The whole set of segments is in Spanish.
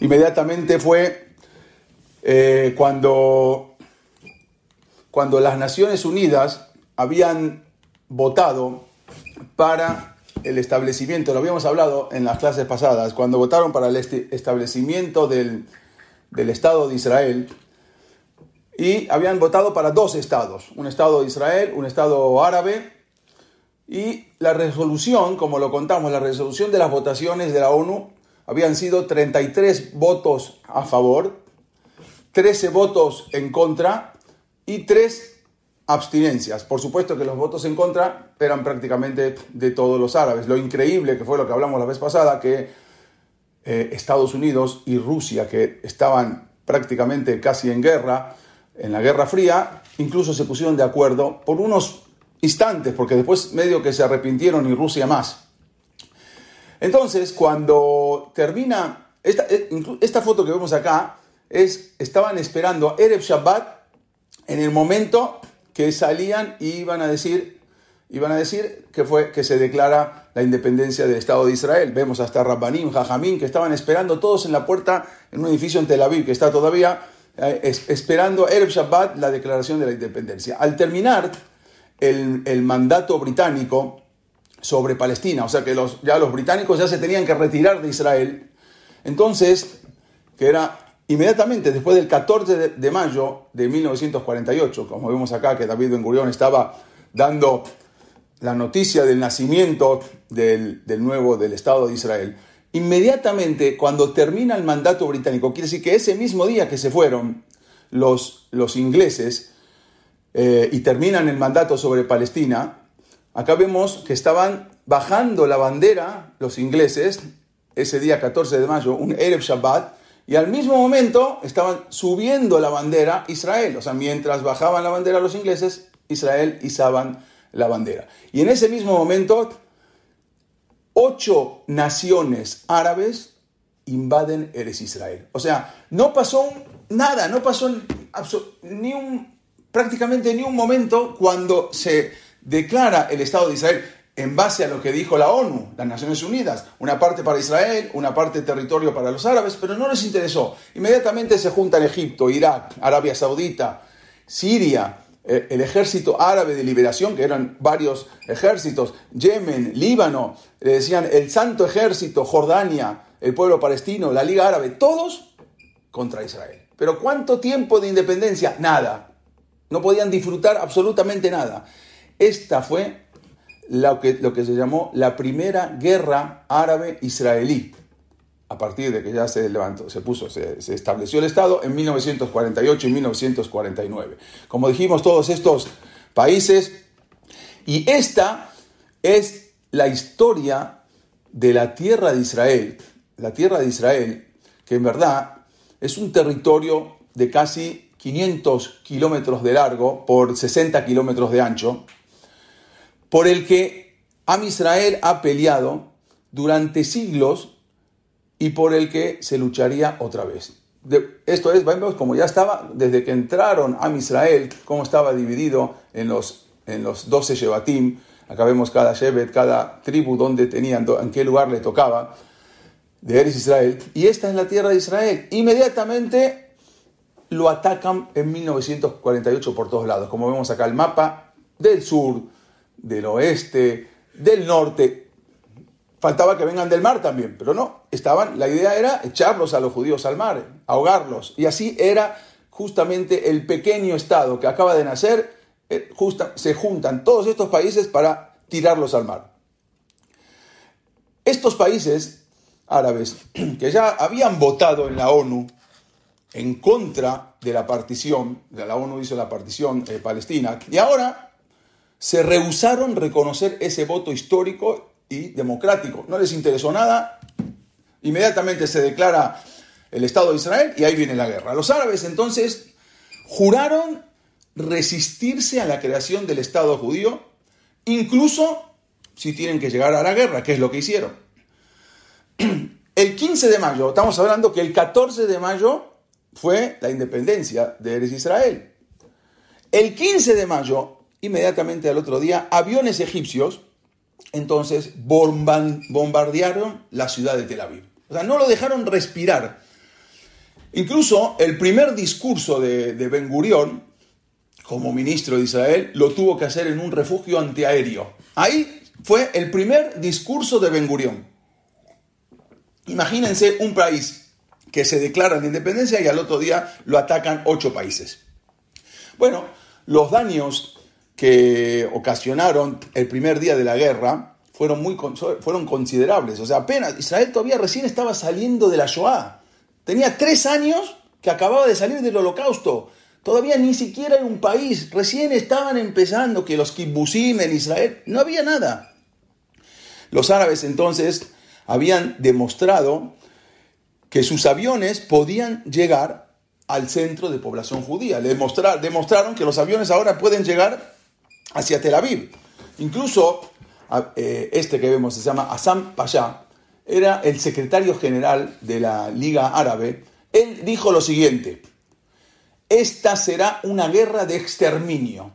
Inmediatamente fue eh, cuando, cuando las Naciones Unidas habían votado para el establecimiento, lo habíamos hablado en las clases pasadas, cuando votaron para el establecimiento del, del Estado de Israel, y habían votado para dos estados, un Estado de Israel, un Estado árabe, y la resolución, como lo contamos, la resolución de las votaciones de la ONU habían sido 33 votos a favor, 13 votos en contra y 3 abstinencias. Por supuesto que los votos en contra eran prácticamente de todos los árabes. Lo increíble que fue lo que hablamos la vez pasada, que eh, Estados Unidos y Rusia, que estaban prácticamente casi en guerra, en la Guerra Fría, incluso se pusieron de acuerdo por unos instantes, porque después medio que se arrepintieron y Rusia más. Entonces, cuando termina, esta, eh, esta foto que vemos acá, es, estaban esperando a Erev Shabbat en el momento que salían y iban a decir, iban a decir que, fue, que se declara la independencia del Estado de Israel. Vemos hasta Rabbanim, Jajamín, que estaban esperando todos en la puerta en un edificio en Tel Aviv, que está todavía eh, esperando Erev Shabbat la declaración de la independencia. Al terminar el, el mandato británico, sobre Palestina, o sea que los, ya los británicos ya se tenían que retirar de Israel. Entonces, que era inmediatamente después del 14 de, mayo de 1948, como vemos acá que David Ben Gurión estaba dando la noticia del nacimiento del, del, nuevo, del Estado de Israel, inmediatamente cuando termina el mandato británico, quiere decir que ese mismo día que se fueron los, los ingleses eh, y terminan el mandato sobre Palestina, Acá vemos que estaban bajando la bandera los ingleses ese día 14 de mayo, un Erev Shabbat, y al mismo momento estaban subiendo la bandera Israel. O sea, mientras bajaban la bandera los ingleses, Israel izaban la bandera. Y en ese mismo momento, ocho naciones árabes invaden Eres Israel. O sea, no pasó nada, no pasó ni un, prácticamente ni un momento cuando se declara el Estado de Israel en base a lo que dijo la ONU, las Naciones Unidas, una parte para Israel, una parte territorio para los árabes, pero no les interesó. Inmediatamente se juntan Egipto, Irak, Arabia Saudita, Siria, eh, el ejército árabe de liberación, que eran varios ejércitos, Yemen, Líbano, le decían el Santo Ejército, Jordania, el pueblo palestino, la Liga Árabe, todos contra Israel. Pero ¿cuánto tiempo de independencia? Nada. No podían disfrutar absolutamente nada. Esta fue lo que, se llamó la primera guerra árabe-israelí, a partir de que ya se levantó, se puso, se, estableció el Estado en 1948 y 1949. Como dijimos, todos estos países, y esta es la historia de la tierra de Israel, la tierra de Israel, que en verdad es un territorio de casi 500 kilómetros de largo por 60 kilómetros de ancho, por el que Am Israel ha peleado durante siglos y por el que se lucharía otra vez. esto es, vemos como ya estaba, desde que entraron a Israel, cómo estaba dividido en los, en los 12 Shevatim, acá vemos cada Shevet, cada tribu, donde tenían, en qué lugar le tocaba, de Eres Israel, y esta es la tierra de Israel. Inmediatamente lo atacan en 1948 por todos lados, como vemos acá el mapa del sur, del oeste, del norte. Faltaba que vengan del mar también, pero no, estaban, la idea era echarlos a los judíos al mar, ahogarlos. Y así era justamente el pequeño estado que acaba de nacer, eh, se juntan todos estos países para tirarlos al mar. Estos países árabes que ya habían votado en la ONU en contra de la partición, la ONU hizo la partición eh, palestina, y ahora se rehusaron reconocer ese voto histórico y democrático. No les interesó nada, Inmediatamente se declara el Estado de Israel y ahí viene la guerra. Los árabes entonces juraron resistirse a la creación del Estado judío, incluso si tienen que llegar a la guerra, que es lo que hicieron. El 15 de mayo, estamos hablando que el 14 de mayo fue la independencia de Israel. El 15 de mayo, inmediatamente al otro día, aviones egipcios entonces bombardearon la ciudad de Tel Aviv. O sea, no lo dejaron respirar. Incluso el primer discurso de, de Ben Gurión, como ministro de Israel, lo tuvo que hacer en un refugio antiaéreo. Ahí fue el primer discurso de Ben Gurión. Imagínense un país que se declara en independencia y al otro día lo atacan ocho países. Bueno, los daños que ocasionaron el primer día de la guerra fueron, muy, fueron considerables. O sea, apenas Israel todavía recién estaba saliendo de la Shoah. Tenía tres años que acababa de salir del holocausto. Todavía ni siquiera era un país. Recién estaban empezando que los kibbutzim en Israel. No había nada. Los árabes entonces habían demostrado que sus aviones podían llegar al centro de población judía. Le demostraron que los aviones ahora pueden llegar hacia Tel Aviv. Incluso eh, este que vemos se llama Assam Pasha, era el secretario general de la Liga Árabe. Él dijo lo siguiente, esta será una guerra de exterminio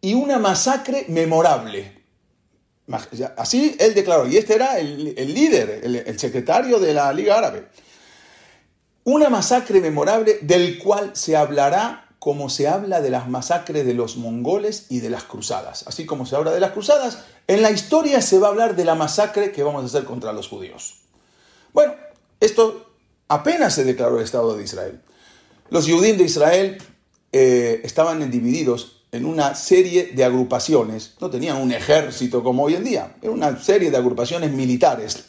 y una masacre memorable. Así él declaró, y este era el, líder, el secretario de la Liga Árabe. Una masacre memorable del cual se hablará como se habla de las masacres de los mongoles y de las cruzadas. Así como se habla de las cruzadas, en la historia se va a hablar de la masacre que vamos a hacer contra los judíos. Bueno, esto apenas se declaró el Estado de Israel. Los judíos de Israel eh, estaban divididos en una serie de agrupaciones, no tenían un ejército como hoy en día, era una serie de agrupaciones militares,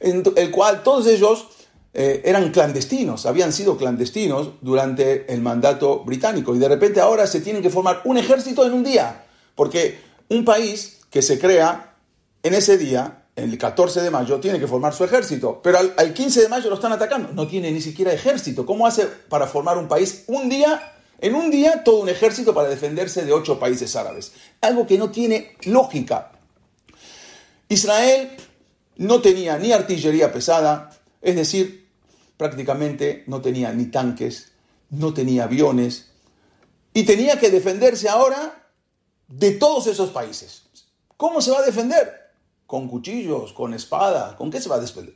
en el cual todos ellos eh, eran clandestinos, habían sido clandestinos durante el mandato británico y de repente ahora se tienen que formar un ejército en un día, porque un país que se crea en ese día, el 14 de mayo, tiene que formar su ejército, pero al, al 15 de mayo lo están atacando, no tiene ni siquiera ejército. ¿Cómo hace para formar un país un día? En un día todo un ejército para defenderse de ocho países árabes. Algo que no tiene lógica. Israel no tenía ni artillería pesada, es decir, prácticamente no tenía ni tanques, no tenía aviones, y tenía que defenderse ahora de todos esos países. ¿Cómo se va a defender? Con cuchillos, con espada, ¿con qué se va a defender?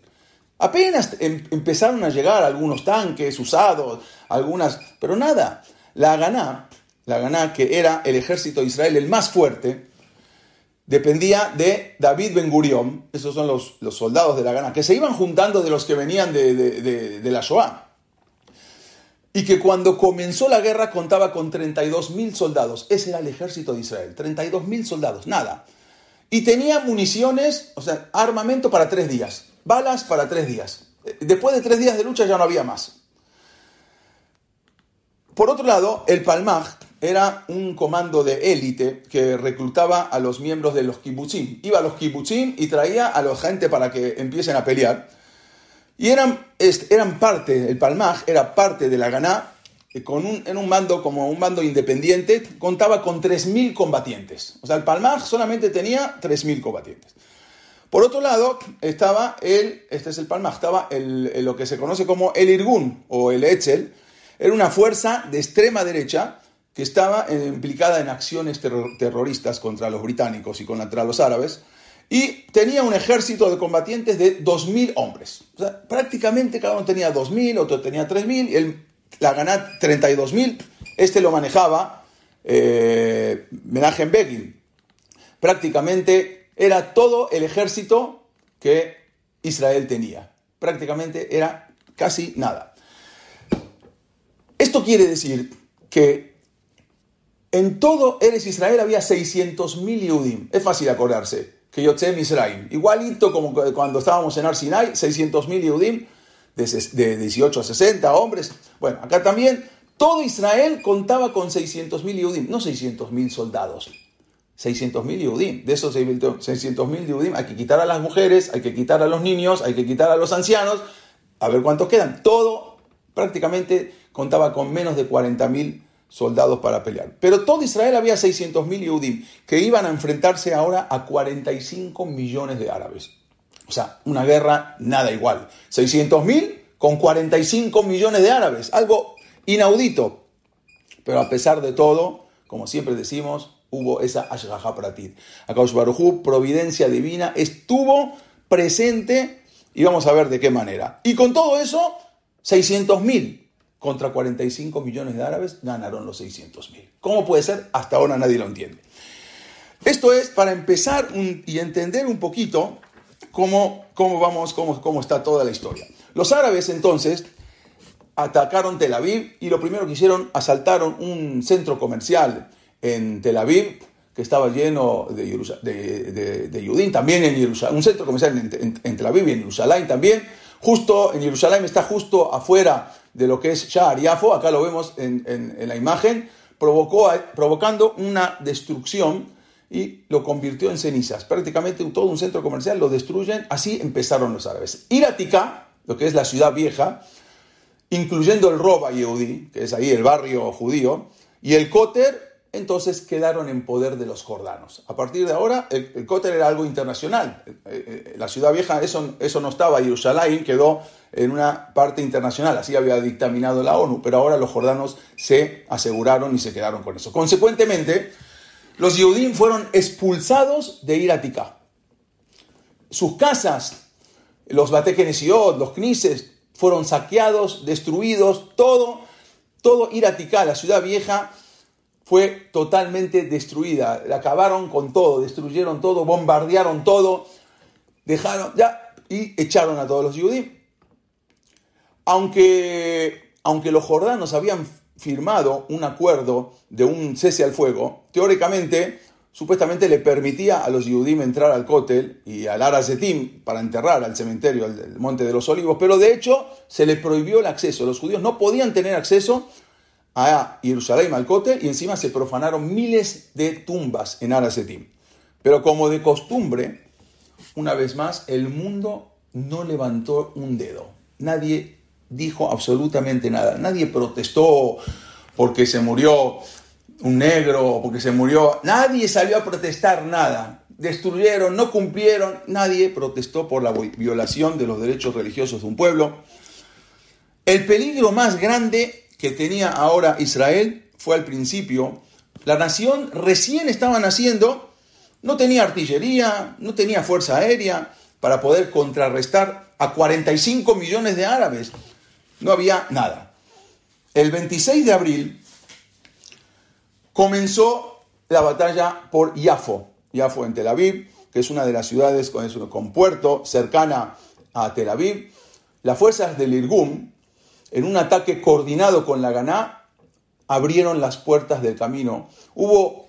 Apenas em, empezaron a llegar algunos tanques usados, algunas, pero nada. La Ganá, la Ganá que era el ejército de Israel el más fuerte, dependía de David Ben Gurión, esos son los, los, soldados de la Gana, que se iban juntando de los que venían de, la Shoah. Y que cuando comenzó la guerra contaba con 32.000 soldados. Ese era el ejército de Israel, 32.000 soldados, nada. Y tenía municiones, o sea, armamento para tres días, balas para tres días. Después de tres días de lucha ya no había más. Por otro lado, el Palmaj, era un comando de élite que reclutaba a los miembros de los kibbutzim. Iba a los kibbutzim y traía a la gente para que empiecen a pelear. Y eran, eran parte, el Palmaj era parte de la Ganá, con un, en un mando como un mando independiente, contaba con 3.000 combatientes. O sea, el Palmaj solamente tenía 3.000 combatientes. Por otro lado, estaba el, este es el Palmaj, estaba el, lo que se conoce como el Irgun o el Etzel, era una fuerza de extrema derecha que estaba eh, implicada en acciones terroristas contra los británicos y contra los árabes, y tenía un ejército de combatientes de 2.000 hombres. O sea, prácticamente cada uno tenía 2.000, otro tenía 3.000, y él, la ganá 32.000. Este lo manejaba eh, Menachem. Prácticamente era todo el ejército que Israel tenía. Prácticamente era casi nada. Esto quiere decir que en todo Eres Israel había 600.000 Yehudim. Es fácil acordarse. Que Yotzem Israel. Igualito como cuando estábamos en Arsinai, 600.000 Yehudim, de, 18 a 60 hombres. Bueno, acá también todo Israel contaba con 600.000 Yehudim, no 600.000 soldados. 600.000 Yehudim. De esos 600.000 Yehudim hay que quitar a las mujeres, hay que quitar a los niños, hay que quitar a los ancianos, a ver cuántos quedan. Todo prácticamente contaba con menos de 40.000 soldados para pelear. Pero todo Israel había 600.000 Yehudim que iban a enfrentarse ahora a 45 millones de árabes. O sea, una guerra nada igual. 600.000 con 45 millones de árabes. Algo inaudito. Pero a pesar de todo, como siempre decimos, hubo esa Ashgaha Pratit. Akadosh Barujú, providencia divina, estuvo presente y vamos a ver de qué manera. Y con todo eso, 600.000 contra 45 millones de árabes ganaron los 600.000. ¿Cómo puede ser? Hasta ahora nadie lo entiende. Esto es para empezar y entender un poquito cómo, cómo vamos, cómo, cómo está toda la historia. Los árabes entonces atacaron Tel Aviv y lo primero que hicieron, asaltaron un centro comercial en Tel Aviv que estaba lleno de, de, de, también en Jerusalén, un centro comercial en, Tel Aviv y en Jerusalén también. Justo en Jerusalén está justo afuera de lo que es Sha'ar Yafo, acá lo vemos en, la imagen, provocó, provocando una destrucción y lo convirtió en cenizas. Prácticamente todo un centro comercial lo destruyen, así empezaron los árabes. Iratica, lo que es la ciudad vieja, incluyendo el Roba Yehudi, que es ahí el barrio judío, y el Koter, entonces quedaron en poder de los jordanos. A partir de ahora, el, Koter era algo internacional. Eh, eh, la ciudad vieja, eso, eso no estaba, Jerusalén quedó en una parte internacional, así había dictaminado la ONU, pero ahora los jordanos se aseguraron y se quedaron con eso. Consecuentemente, los Yehudim fueron expulsados de Iratica. Sus casas, los Batekenesiot, los Knises, fueron saqueados, destruidos, todo, todo la ciudad vieja, fue totalmente destruida. La acabaron con todo, destruyeron todo, bombardearon todo, dejaron ya y echaron a todos los Yehudim. Aunque, aunque los jordanos habían firmado un acuerdo de un cese al fuego, teóricamente, supuestamente le permitía a los Yudim entrar al Kotel y al Arazetim para enterrar al cementerio, al Monte de los Olivos, pero de hecho se le prohibió el acceso. Los judíos no podían tener acceso a Jerusalén, al Kotel, y encima se profanaron miles de tumbas en Arazetim. Pero como de costumbre, una vez más, el mundo no levantó un dedo. Nadie dijo absolutamente nada. Nadie protestó porque se murió un negro porque se murió. Nadie salió a protestar nada. Destruyeron, no cumplieron. Nadie protestó por la violación de los derechos religiosos de un pueblo. El peligro más grande que tenía ahora Israel fue al principio. La nación recién estaba naciendo, no tenía artillería, no tenía fuerza aérea para poder contrarrestar a 45 millones de árabes no había nada. El 26 de abril comenzó la batalla por Yafo, Yafo en Tel Aviv, que es una de las ciudades con, con puerto cercana a Tel Aviv. Las fuerzas del Irgum, en un ataque coordinado con la Ganá, abrieron las puertas del camino. Hubo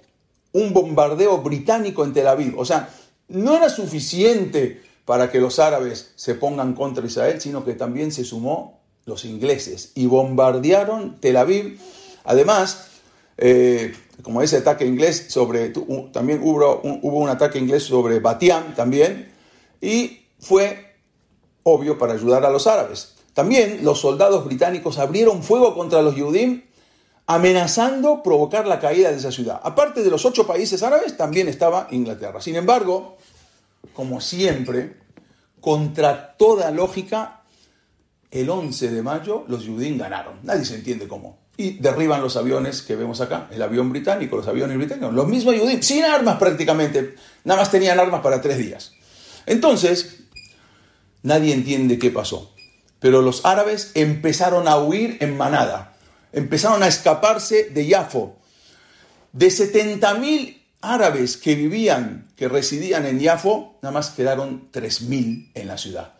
un bombardeo británico en Tel Aviv. O sea, no era suficiente para que los árabes se pongan contra Israel, sino que también se sumó los ingleses y bombardearon Tel Aviv. Además, eh, como ese ataque inglés sobre, también hubo un, hubo un ataque inglés sobre Batián también, y fue obvio para ayudar a los árabes. También los soldados británicos abrieron fuego contra los Yudim, amenazando provocar la caída de esa ciudad. Aparte de los ocho países árabes, también estaba Inglaterra. Sin embargo, como siempre, contra toda lógica, el 11 de mayo los Yudim ganaron. Nadie se entiende cómo. Y derriban los aviones que vemos acá, el avión británico, los aviones británicos, los mismos Yudim, sin armas prácticamente, nada más tenían armas para tres días. Entonces, nadie entiende qué pasó. Pero los árabes empezaron a huir en manada, empezaron a escaparse de Yafo. De 70.000 árabes que vivían, que residían en Yafo, nada más quedaron 3.000 en la ciudad.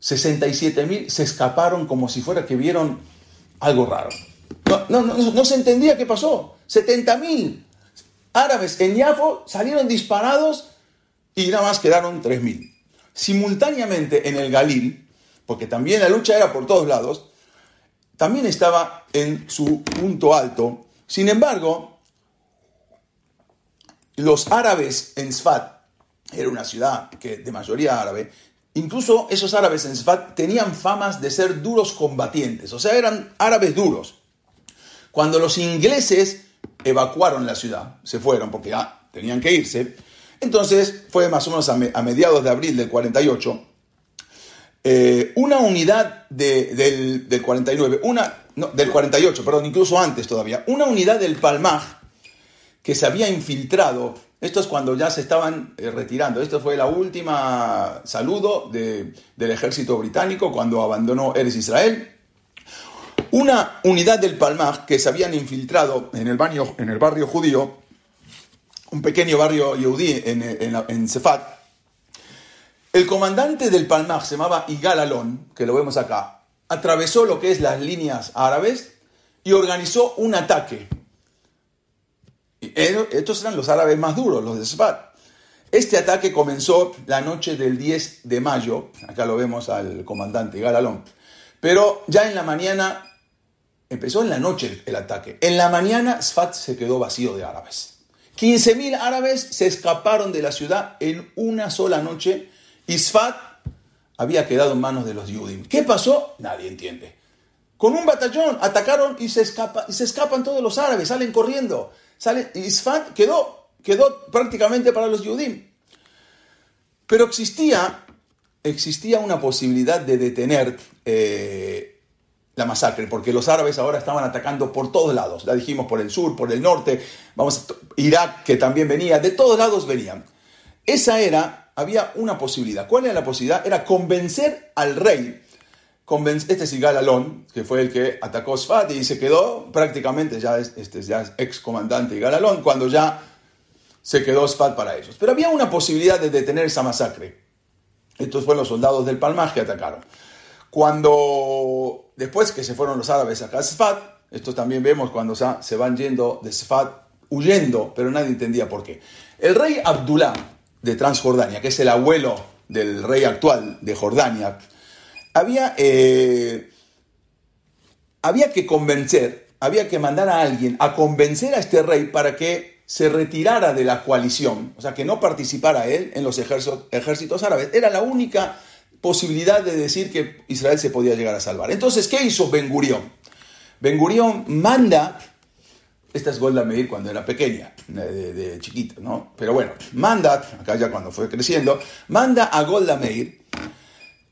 67 mil se escaparon como si fuera que vieron algo raro. No, no, se entendía qué pasó. 70 mil árabes en Yafo salieron disparados y nada más quedaron 3 mil. Simultáneamente en el Galil, porque también la lucha era por todos lados, también estaba en su punto alto. Sin embargo, los árabes en Sfat, era una ciudad que, de mayoría árabe, incluso esos árabes en Sfat tenían famas de ser duros combatientes, o sea, eran árabes duros. Cuando los ingleses evacuaron la ciudad, se fueron porque ya tenían que irse, entonces fue más o menos a, mediados de abril del 48, eh, una unidad del, 49, una, no, del 48, perdón, incluso antes todavía, una unidad del Palmaj que se había infiltrado, esto es cuando ya se estaban eh, retirando, esto fue la última saludo del ejército británico cuando abandonó Eres Israel, una unidad del Palmaj que se habían infiltrado en el, baño, en el barrio judío, un pequeño barrio yudí en, en, Sefat, el comandante del Palmaj se llamaba Igal Alon, que lo vemos acá, atravesó lo que es las líneas árabes y organizó un ataque. Estos eran los árabes más duros, los de Sefat. Este ataque comenzó la noche del 10 de mayo, acá lo vemos al comandante Igal Alon, pero ya en la mañana Empezó en la noche el ataque. En la mañana Sfat se quedó vacío de árabes. 15.000 árabes se escaparon de la ciudad en una sola noche y Sfat había quedado en manos de los Yudim. ¿Qué pasó? Nadie entiende. Con un batallón atacaron y se, escapa, y se escapan todos los árabes, salen corriendo. Sale, y Sfat quedó, quedó prácticamente para los Yudim. Pero existía, existía una posibilidad de detener eh, la masacre, porque los árabes ahora estaban atacando por todos lados. La dijimos por el sur, por el norte, vamos Irak que también venía, de todos lados venían. Esa era, había una posibilidad. ¿Cuál era la posibilidad? Era convencer al rey. este es Igalalón, que fue el que atacó Sfat y se quedó prácticamente, ya es, este ya ex comandante Igalalón, cuando ya se quedó Sfat para ellos. Pero había una posibilidad de detener esa masacre. Estos fueron los soldados del Palmaj que atacaron. Cuando, después que se fueron los árabes a Sfat, esto también vemos cuando se van yendo de Sfat, huyendo, pero nadie entendía por qué. El rey Abdullah de Transjordania, que es el abuelo del rey actual de Jordania, había, eh, había que convencer, había que mandar a alguien a convencer a este rey para que se retirara de la coalición, o sea, que no participara él en los ejércitos, ejércitos árabes. Era la única posibilidad de decir que Israel se podía llegar a salvar. Entonces, ¿qué hizo Ben Gurión? Ben Gurión manda, esta es Golda Meir cuando era pequeña, de, chiquita, ¿no? Pero bueno, manda, acá ya cuando fue creciendo, manda a Golda Meir,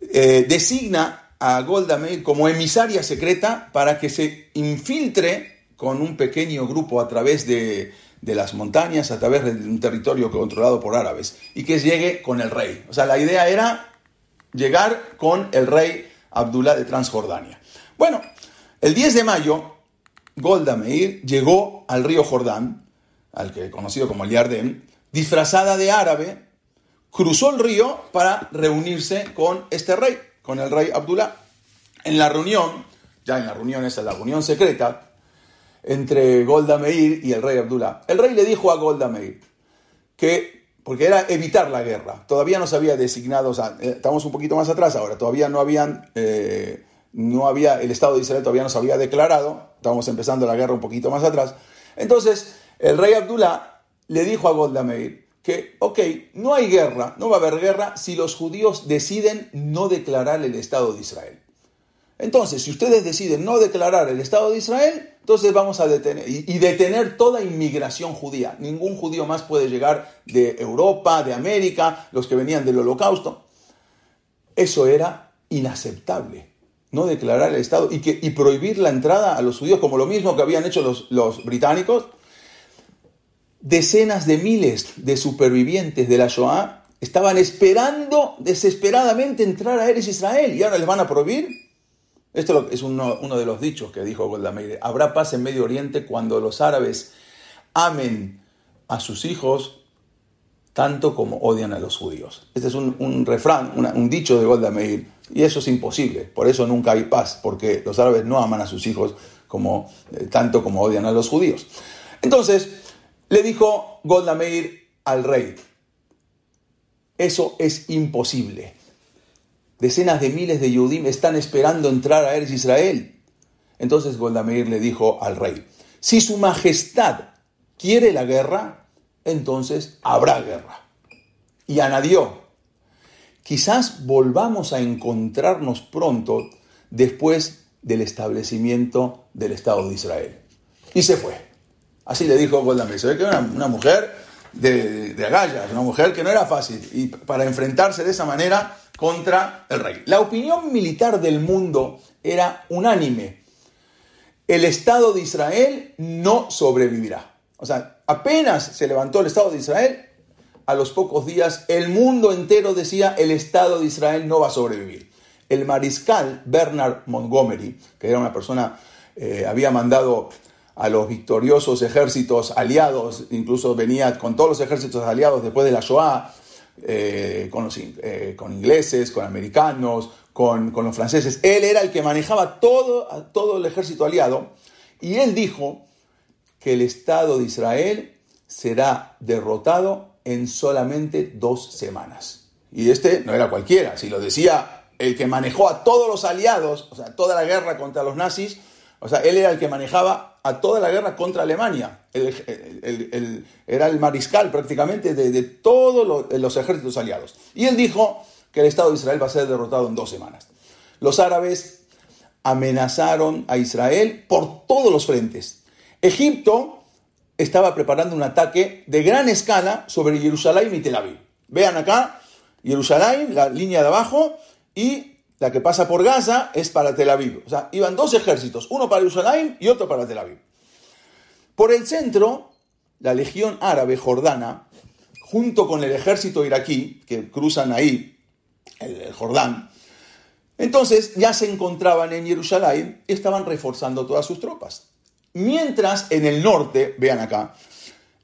eh, designa a Golda Meir como emisaria secreta para que se infiltre con un pequeño grupo a través de, de las montañas, a través de un territorio controlado por árabes, y que llegue con el rey. O sea, la idea era llegar con el rey Abdullah de Transjordania. Bueno, el 10 de mayo, Golda Meir llegó al río Jordán, al que conocido como el Yardén, disfrazada de árabe, cruzó el río para reunirse con este rey, con el rey Abdullah. En la reunión, ya en la reunión esa, la reunión secreta, entre Golda Meir y el rey Abdullah, el rey le dijo a Golda Meir que porque era evitar la guerra. Todavía no se había designado, o sea, eh, estamos un poquito más atrás ahora, todavía no habían, eh, no había, el Estado de Israel todavía no se había declarado, estábamos empezando la guerra un poquito más atrás. Entonces, el rey Abdullah le dijo a Golda Meir que, ok, no hay guerra, no va a haber guerra si los judíos deciden no declarar el Estado de Israel. Entonces, si ustedes deciden no declarar el Estado de Israel, entonces vamos a detener y, detener toda inmigración judía. Ningún judío más puede llegar de Europa, de América, los que venían del holocausto. Eso era inaceptable. No declarar el Estado y, que, y prohibir la entrada a los judíos, como lo mismo que habían hecho los, británicos. Decenas de miles de supervivientes de la Shoah estaban esperando desesperadamente entrar a Eres Israel y ahora les van a prohibir. Esto es uno, de los dichos que dijo Golda Meir. Habrá paz en Medio Oriente cuando los árabes amen a sus hijos tanto como odian a los judíos. Este es un, refrán, un dicho de Golda Meir, y eso es imposible. Por eso nunca hay paz, porque los árabes no aman a sus hijos como, eh, tanto como odian a los judíos. Entonces, le dijo Golda Meir al rey, eso es imposible. Decenas de miles de Yudim están esperando entrar a Eres Israel. Entonces Golda Meir le dijo al rey, si su majestad quiere la guerra, entonces habrá guerra. Y añadió, quizás volvamos a encontrarnos pronto después del establecimiento del Estado de Israel. Y se fue. Así le dijo Golda Meir. Una, mujer de, de agallas, una mujer que no era fácil. Y para enfrentarse de esa manera contra el rey. La opinión militar del mundo era unánime. El Estado de Israel no sobrevivirá. O sea, apenas se levantó el Estado de Israel, a los pocos días el mundo entero decía el Estado de Israel no va a sobrevivir. El mariscal Bernard Montgomery, que era una persona, eh, había mandado a los victoriosos ejércitos aliados, incluso venía con todos los ejércitos aliados después de la Shoah, eh, eh, con, ingleses, con americanos, con, con, los franceses. Él era el que manejaba todo, todo el ejército aliado y él dijo que el Estado de Israel será derrotado en solamente dos semanas. Y este no era cualquiera, si lo decía el que manejó a todos los aliados, o sea, toda la guerra contra los nazis, o sea, él era el que manejaba a toda la guerra contra Alemania. era el mariscal prácticamente de, todos los ejércitos aliados. Y él dijo que el Estado de Israel va a ser derrotado en dos semanas. Los árabes amenazaron a Israel por todos los frentes. Egipto estaba preparando un ataque de gran escala sobre Jerusalén y Tel Aviv. Vean acá, Jerusalén, la línea de abajo, y la que pasa por Gaza es para Tel Aviv. O sea, iban dos ejércitos, uno para Jerusalén y otro para Tel Aviv. Por el centro, la legión árabe jordana, junto con el ejército iraquí, que cruzan ahí el, Jordán, entonces ya se encontraban en Jerusalén y estaban reforzando todas sus tropas. Mientras en el norte, vean acá,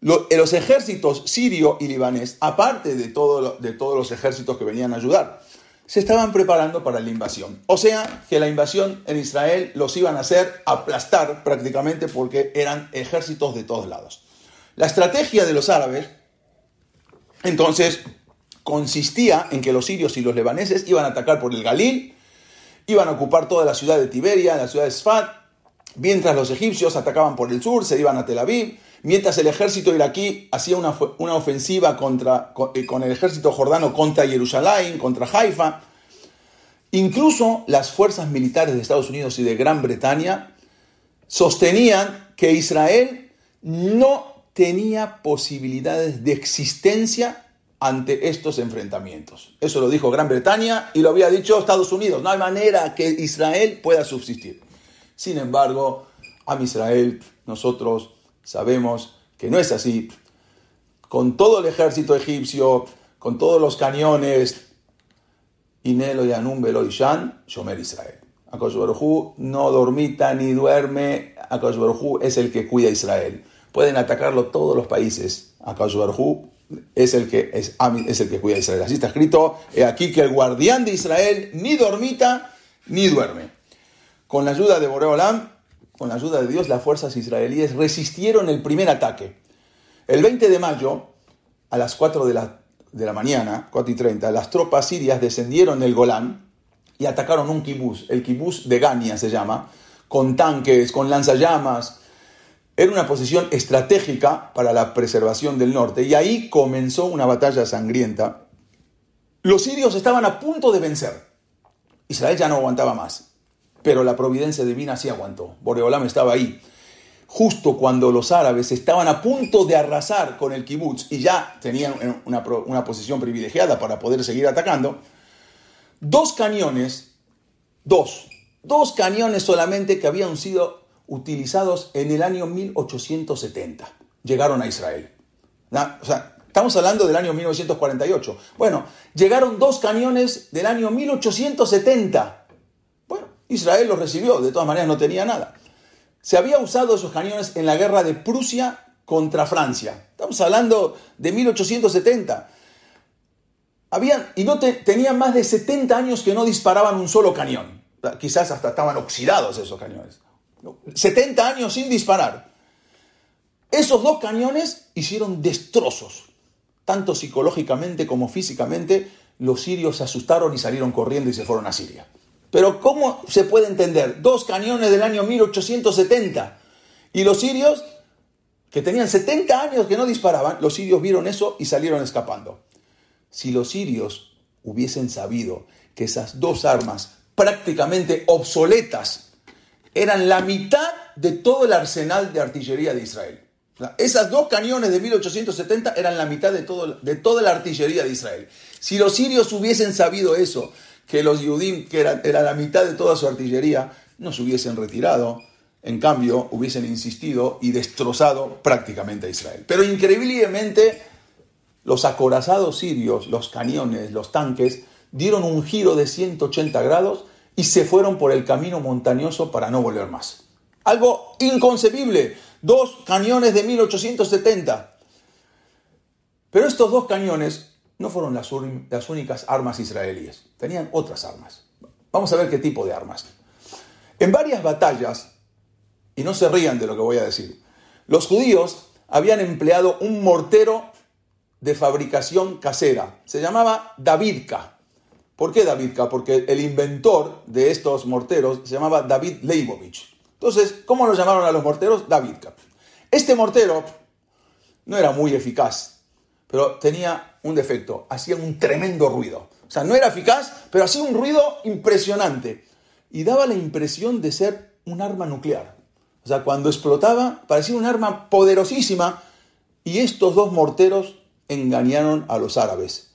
los ejércitos sirio y libanés, aparte de todos los ejércitos que venían a ayudar, se estaban preparando para la invasión. O sea, que la invasión en Israel los iban a hacer aplastar prácticamente porque eran ejércitos de todos lados. La estrategia de los árabes, entonces, consistía en que los sirios y los lebaneses iban a atacar por el Galil, iban a ocupar toda la ciudad de Tiberia, la ciudad de Sfat, mientras los egipcios atacaban por el sur, se iban a Tel Aviv, mientras el ejército iraquí hacía una, una ofensiva contra, eh, con, el ejército jordano contra Jerusalén, contra Haifa. Incluso las fuerzas militares de Estados Unidos y de Gran Bretaña sostenían que Israel no tenía posibilidades de existencia ante estos enfrentamientos. Eso lo dijo Gran Bretaña y lo había dicho Estados Unidos. No hay manera que Israel pueda subsistir. Sin embargo, a Israel nosotros Sabemos que no es así. Con todo el ejército egipcio, con todos los cañones, Inelo y Anum, y Shan, Shomer Israel. Akash no dormita ni duerme. Akash es el que cuida a Israel. Pueden atacarlo todos los países. Akash es es, es el que cuida a Israel. Así está escrito aquí que el guardián de Israel ni dormita ni duerme. Con la ayuda de Boreolam, con la ayuda de Dios, las fuerzas israelíes resistieron el primer ataque. El 20 de mayo, a las 4 de la, mañana, 4 y 30, las tropas sirias descendieron del Golán y atacaron un kibús, el kibús de Gania se llama, con tanques, con lanzallamas. Era una posición estratégica para la preservación del norte y ahí comenzó una batalla sangrienta. Los sirios estaban a punto de vencer. Israel ya no aguantaba más pero la providencia divina sí aguantó. Boreolam estaba ahí. Justo cuando los árabes estaban a punto de arrasar con el kibutz y ya tenían una, posición privilegiada para poder seguir atacando, dos cañones, dos, dos cañones solamente que habían sido utilizados en el año 1870, llegaron a Israel. O sea, estamos hablando del año 1948. Bueno, llegaron dos cañones del año 1870 Israel los recibió, de todas maneras no tenía nada. Se había usado esos cañones en la guerra de Prusia contra Francia. Estamos hablando de 1870. Habían, y no tenían más de 70 años que no disparaban un solo cañón. Quizás hasta estaban oxidados esos cañones. 70 años sin disparar. Esos dos cañones hicieron destrozos, tanto psicológicamente como físicamente. Los sirios se asustaron y salieron corriendo y se fueron a Siria. Pero ¿cómo se puede entender? Dos cañones del año 1870 y los sirios que tenían 70 años que no disparaban, los sirios vieron eso y salieron escapando. Si los sirios hubiesen sabido que esas dos armas prácticamente obsoletas eran la mitad de todo el arsenal de artillería de Israel. esas dos cañones de 1870 eran la mitad de, todo, de toda la artillería de Israel. Si los sirios hubiesen sabido eso, que los Yudim, que era la mitad de toda su artillería, no se hubiesen retirado, en cambio hubiesen insistido y destrozado prácticamente a Israel. Pero increíblemente los acorazados sirios, los cañones, los tanques, dieron un giro de 180 grados y se fueron por el camino montañoso para no volver más. Algo inconcebible. Dos cañones de 1870. Pero estos dos cañones no fueron las, únicas armas israelíes. Tenían otras armas. Vamos a ver qué tipo de armas. En varias batallas, y no se rían de lo que voy a decir, los judíos habían empleado un mortero de fabricación casera. Se llamaba Davidka. ¿Por qué Davidka? Porque el inventor de estos morteros se llamaba David Leibovich. Entonces, ¿cómo lo llamaron a los morteros? Davidka. Este mortero no era muy eficaz, pero tenía un defecto, hacía un tremendo ruido. O sea, no era eficaz, pero hacía un ruido impresionante y daba la impresión de ser un arma nuclear. O sea, cuando explotaba parecía un arma poderosísima y estos dos morteros engañaron a los árabes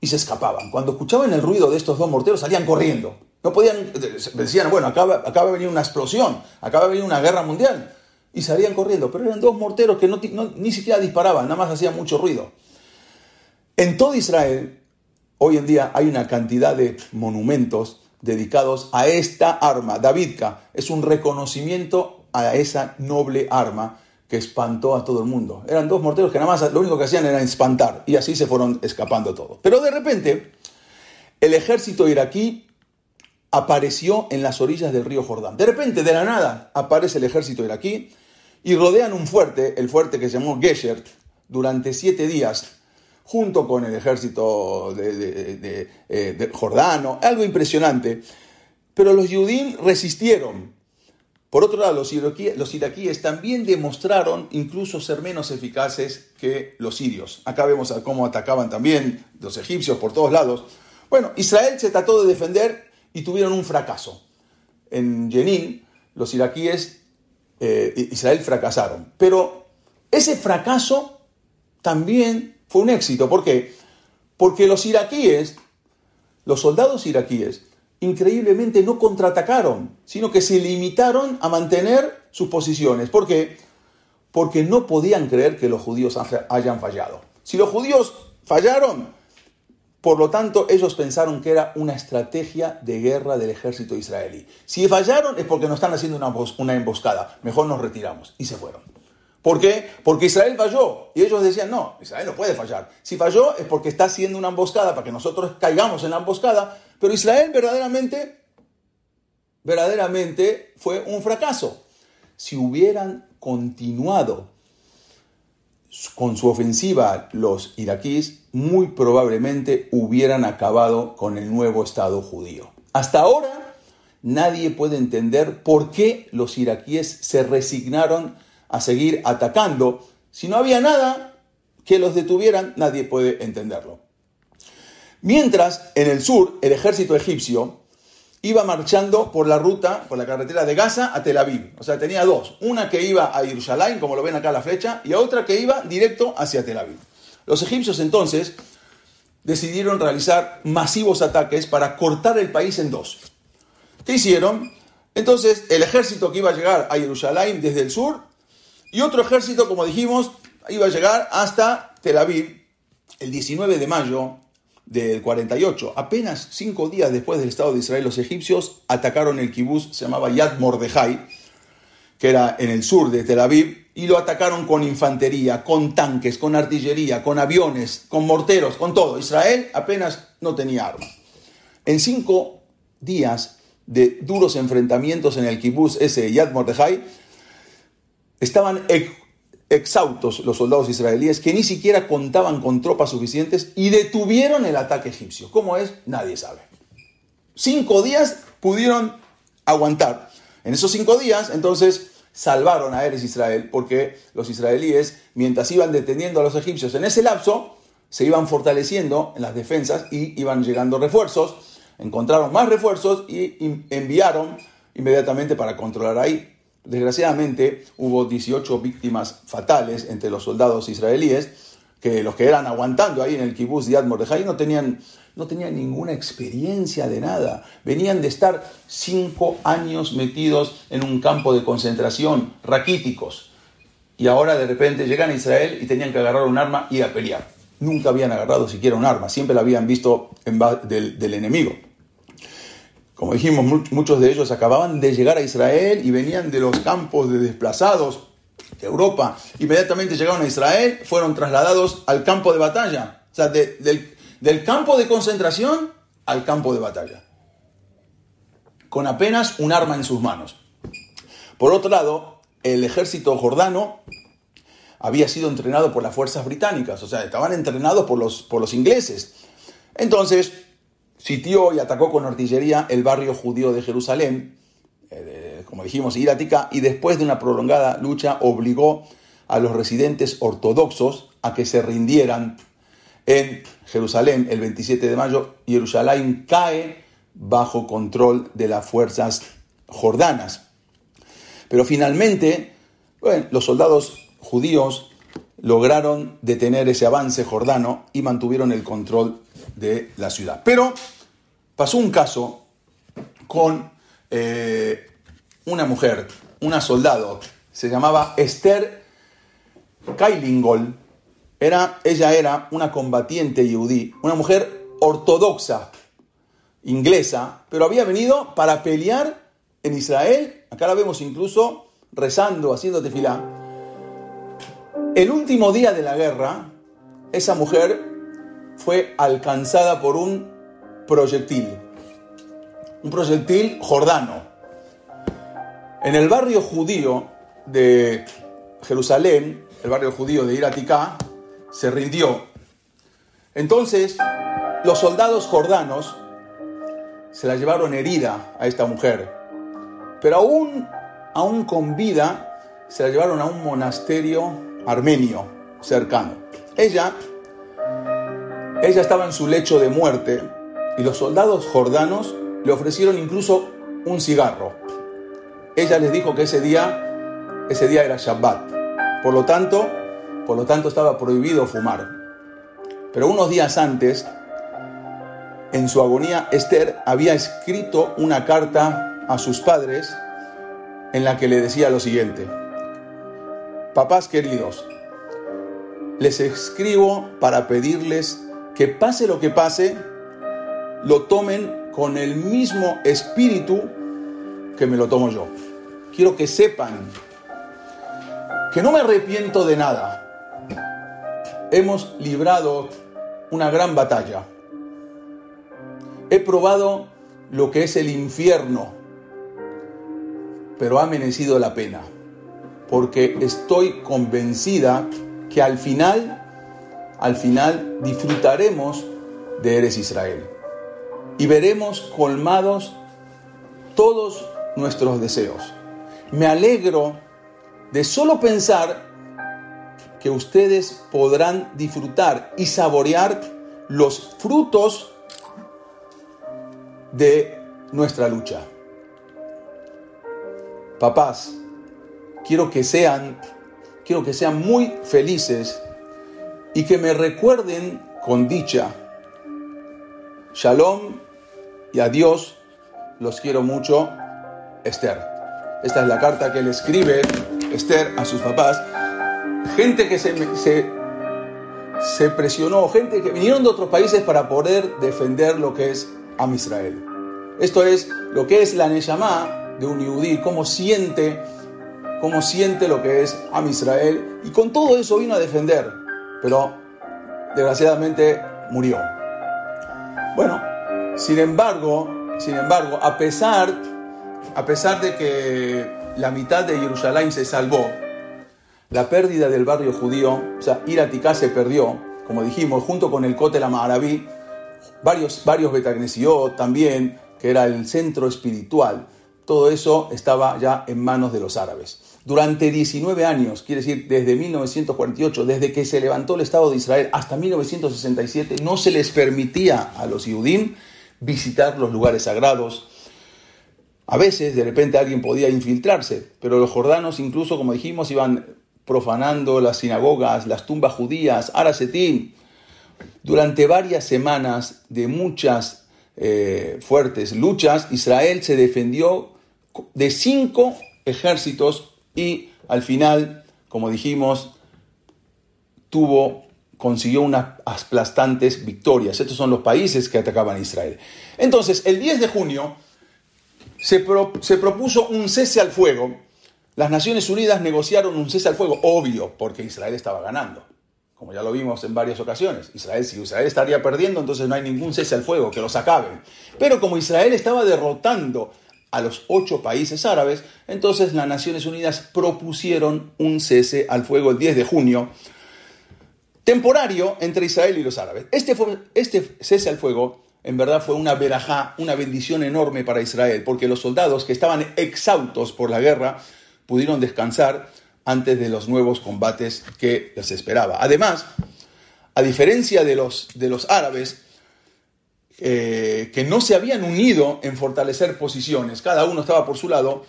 y se escapaban. Cuando escuchaban el ruido de estos dos morteros salían corriendo. No podían, decían, bueno, acaba, acaba de venir una explosión, acaba de venir una guerra mundial. Y salían corriendo, pero eran dos morteros que no, ni siquiera disparaban, nada más hacían mucho ruido. En todo Israel, hoy en día hay una cantidad de monumentos dedicados a esta arma. Davidka es un reconocimiento a esa noble arma que espantó a todo el mundo. Eran dos morteros que nada más lo único que hacían era espantar y así se fueron escapando todos. Pero de repente el ejército iraquí apareció en las orillas del río Jordán. De repente, de la nada, aparece el ejército iraquí y rodean un fuerte, el fuerte que se llamó Gesher, durante siete días, junto con el ejército de, eh, Jordano, algo impresionante. Pero los judíos resistieron por otro lado, los iraquíes, también demostraron incluso ser menos eficaces que los sirios. Acá vemos cómo atacaban también los egipcios por todos lados. Bueno, Israel se trató de defender y tuvieron un fracaso. En Jenin, los iraquíes, eh, Israel fracasaron. Pero ese fracaso también fue un éxito. ¿Por qué? Porque los iraquíes, los soldados iraquíes, increíblemente no contraatacaron, sino que se limitaron a mantener sus posiciones. ¿Por qué? Porque no podían creer que los judíos hayan fallado. Si los judíos fallaron, por lo tanto, ellos pensaron que era una estrategia de guerra del ejército israelí. Si fallaron es porque nos están haciendo una, emboscada. Mejor nos retiramos. Y se fueron. ¿Por qué? Porque Israel falló. Y ellos decían, no, Israel no puede fallar. Si falló es porque está haciendo una emboscada para que nosotros caigamos en la emboscada pero Israel verdaderamente, verdaderamente fue un fracaso. Si hubieran continuado con su ofensiva los iraquíes, muy probablemente hubieran acabado con el nuevo Estado judío. Hasta ahora nadie puede entender por qué los iraquíes se resignaron a seguir atacando. Si no había nada que los detuvieran, nadie puede entenderlo. Mientras, en el sur, el ejército egipcio iba marchando por la ruta, por la carretera de Gaza a Tel Aviv. O sea, tenía dos. Una que iba a Jerusalén, como lo ven acá la flecha, y otra que iba directo hacia Tel Aviv. Los egipcios entonces decidieron realizar masivos ataques para cortar el país en dos. ¿Qué hicieron? Entonces, el ejército que iba a llegar a Jerusalén desde el sur y otro ejército, como dijimos, iba a llegar hasta Tel Aviv el 19 de mayo del 48. Apenas cinco días después del Estado de Israel, los egipcios atacaron el kibuz, se llamaba Yad Mordejai, que era en el sur de Tel Aviv, y lo atacaron con infantería, con tanques, con artillería, con aviones, con morteros, con todo. Israel apenas no tenía armas. En cinco días de duros enfrentamientos en el kibuz ese Yad Mordejai, estaban exhaustos los soldados israelíes que ni siquiera contaban con tropas suficientes y detuvieron el ataque egipcio. ¿Cómo es? Nadie sabe. Cinco días pudieron aguantar. En esos cinco días, entonces, salvaron a Eres Israel, porque los israelíes, mientras iban deteniendo a los egipcios en ese lapso, se iban fortaleciendo en las defensas y iban llegando refuerzos, encontraron más refuerzos y enviaron inmediatamente para controlar ahí. Desgraciadamente hubo 18 víctimas fatales entre los soldados israelíes, que los que eran aguantando ahí en el kibbutz de Mordejai no tenían, no tenían ninguna experiencia de nada. Venían de estar cinco años metidos en un campo de concentración, raquíticos. Y ahora de repente llegan a Israel y tenían que agarrar un arma y a pelear. Nunca habían agarrado siquiera un arma, siempre la habían visto del enemigo. Como dijimos, muchos de ellos acababan de llegar a Israel y venían de los campos de desplazados de Europa. Inmediatamente llegaron a Israel, fueron trasladados al campo de batalla. O sea, del, del campo de concentración al campo de batalla. Con apenas un arma en sus manos. Por otro lado, el ejército jordano había sido entrenado por las fuerzas británicas, o sea, estaban entrenados por los, por los ingleses. Entonces, sitió y atacó con artillería el barrio judío de Jerusalén, eh, como dijimos, Iratica, y después de una prolongada lucha obligó a los residentes ortodoxos a que se rindieran en Jerusalén el 27 de mayo. Jerusalén cae bajo control de las fuerzas jordanas. Pero finalmente, los soldados judíos lograron detener ese avance jordano y mantuvieron el control de la ciudad. Pero pasó un caso con eh, una mujer, una soldado, se llamaba Esther Kailingol. Era, ella era una combatiente yudí, una mujer ortodoxa, inglesa, pero había venido para pelear en Israel. Acá la vemos incluso rezando, haciendo tefilá. El último día de la guerra, esa mujer fue alcanzada por un proyectil, un proyectil jordano. En el barrio judío de Jerusalén, el barrio judío de Iraticá, se rindió. Entonces, los soldados jordanos se la llevaron herida a esta mujer, pero aún, aún con vida, se la llevaron a un monasterio armenio cercano. Ella ella estaba en su lecho de muerte y los soldados jordanos le ofrecieron incluso un cigarro. Ella les dijo que ese día, ese día era Shabbat. Por lo tanto, por lo tanto estaba prohibido fumar. Pero unos días antes, en su agonía, Esther había escrito una carta a sus padres en la que le decía lo siguiente. Papás queridos, les escribo para pedirles que pase lo que pase, lo tomen con el mismo espíritu que me lo tomo yo. Quiero que sepan que no me arrepiento de nada. Hemos librado una gran batalla. He probado lo que es el infierno, pero ha merecido la pena, porque estoy convencida que al final al final disfrutaremos de Eres Israel y veremos colmados todos nuestros deseos. Me alegro de solo pensar que ustedes podrán disfrutar y saborear los frutos de nuestra lucha. Papás, quiero que sean quiero que sean muy felices y que me recuerden con dicha. Shalom y adiós, los quiero mucho, Esther. Esta es la carta que le escribe Esther a sus papás. Gente que se, se, presionó, gente que vinieron de otros países para poder defender lo que es Am Israel. Esto es lo que es la Neyamá de un yudí, cómo siente, cómo siente lo que es Am Israel, y con todo eso vino a defender pero desgraciadamente murió. Bueno, sin embargo, sin embargo, a pesar, a pesar de que la mitad de Jerusalén se salvó, la pérdida del barrio judío, o sea, se perdió, como dijimos, junto con el Kotel Amaraví, varios, varios también, que era el centro espiritual, todo eso estaba ya en manos de los árabes. Durante 19 años, quiere decir desde 1948, desde que se levantó el Estado de Israel hasta 1967, no se les permitía a los Yudim visitar los lugares sagrados. A veces, de repente, alguien podía infiltrarse, pero los jordanos, incluso, como dijimos, iban profanando las sinagogas, las tumbas judías, Arasetín. Durante varias semanas de muchas eh, fuertes luchas, Israel se defendió de cinco ejércitos y al final, como dijimos, tuvo, consiguió unas aplastantes victorias. Estos son los países que atacaban a Israel. Entonces, el 10 de junio se, se propuso un cese al fuego. Las Naciones Unidas negociaron un cese al fuego, obvio, porque Israel estaba ganando como ya lo vimos en varias ocasiones. Israel, si Israel estaría perdiendo, entonces no hay ningún cese al fuego, que los acaben. Pero como Israel estaba derrotando a los ocho países árabes, entonces las Naciones Unidas propusieron un cese al fuego el 10 de junio, temporario entre Israel y los árabes. Este, este cese al fuego en verdad fue una verajá, una bendición enorme para Israel, porque los soldados que estaban exhaustos por la guerra pudieron descansar antes de los nuevos combates que les esperaba. Además, a diferencia de los, árabes, eh, que no se habían unido en fortalecer posiciones, cada uno estaba por su lado,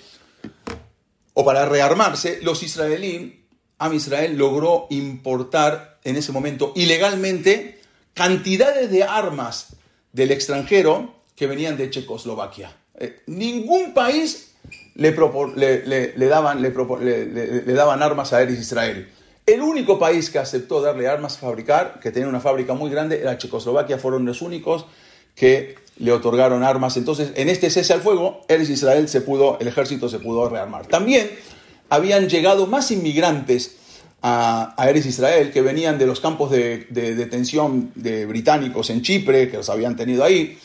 o para rearmarse, los israelíes, Am Israel logró importar en ese momento ilegalmente cantidades de armas del extranjero que venían de Checoslovaquia. Eh, ningún país le, daban, le, daban armas a Eres Israel. El único país que aceptó darle armas a fabricar, que tenía una fábrica muy grande, era Checoslovaquia, fueron los únicos que le otorgaron armas. Entonces, en este cese al fuego, Eres Israel se pudo, el ejército se pudo rearmar. También habían llegado más inmigrantes a, a Eres Israel que venían de los campos de, detención de británicos en Chipre, que los habían tenido ahí.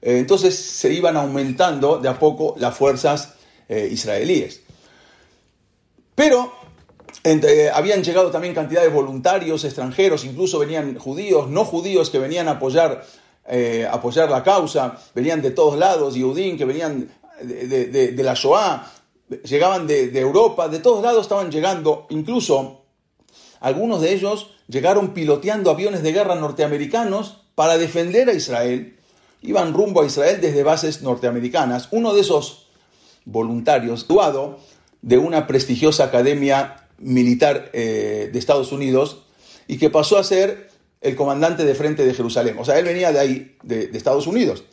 Eh, entonces se iban aumentando de a poco las fuerzas eh, israelíes. Pero eh, habían llegado también cantidades de voluntarios extranjeros, incluso venían judíos, no judíos que venían a apoyar apoyar la causa, venían de todos lados, Yudín, que venían de, la Shoah, llegaban de, Europa, de todos lados estaban llegando, incluso algunos de ellos llegaron piloteando aviones de guerra norteamericanos para defender a Israel, iban rumbo a Israel desde bases norteamericanas. Uno de esos voluntarios, graduado de una prestigiosa academia militar eh, de Estados Unidos, y que pasó a ser el comandante de frente de Jerusalén. O sea, él venía de ahí, de, Estados Unidos.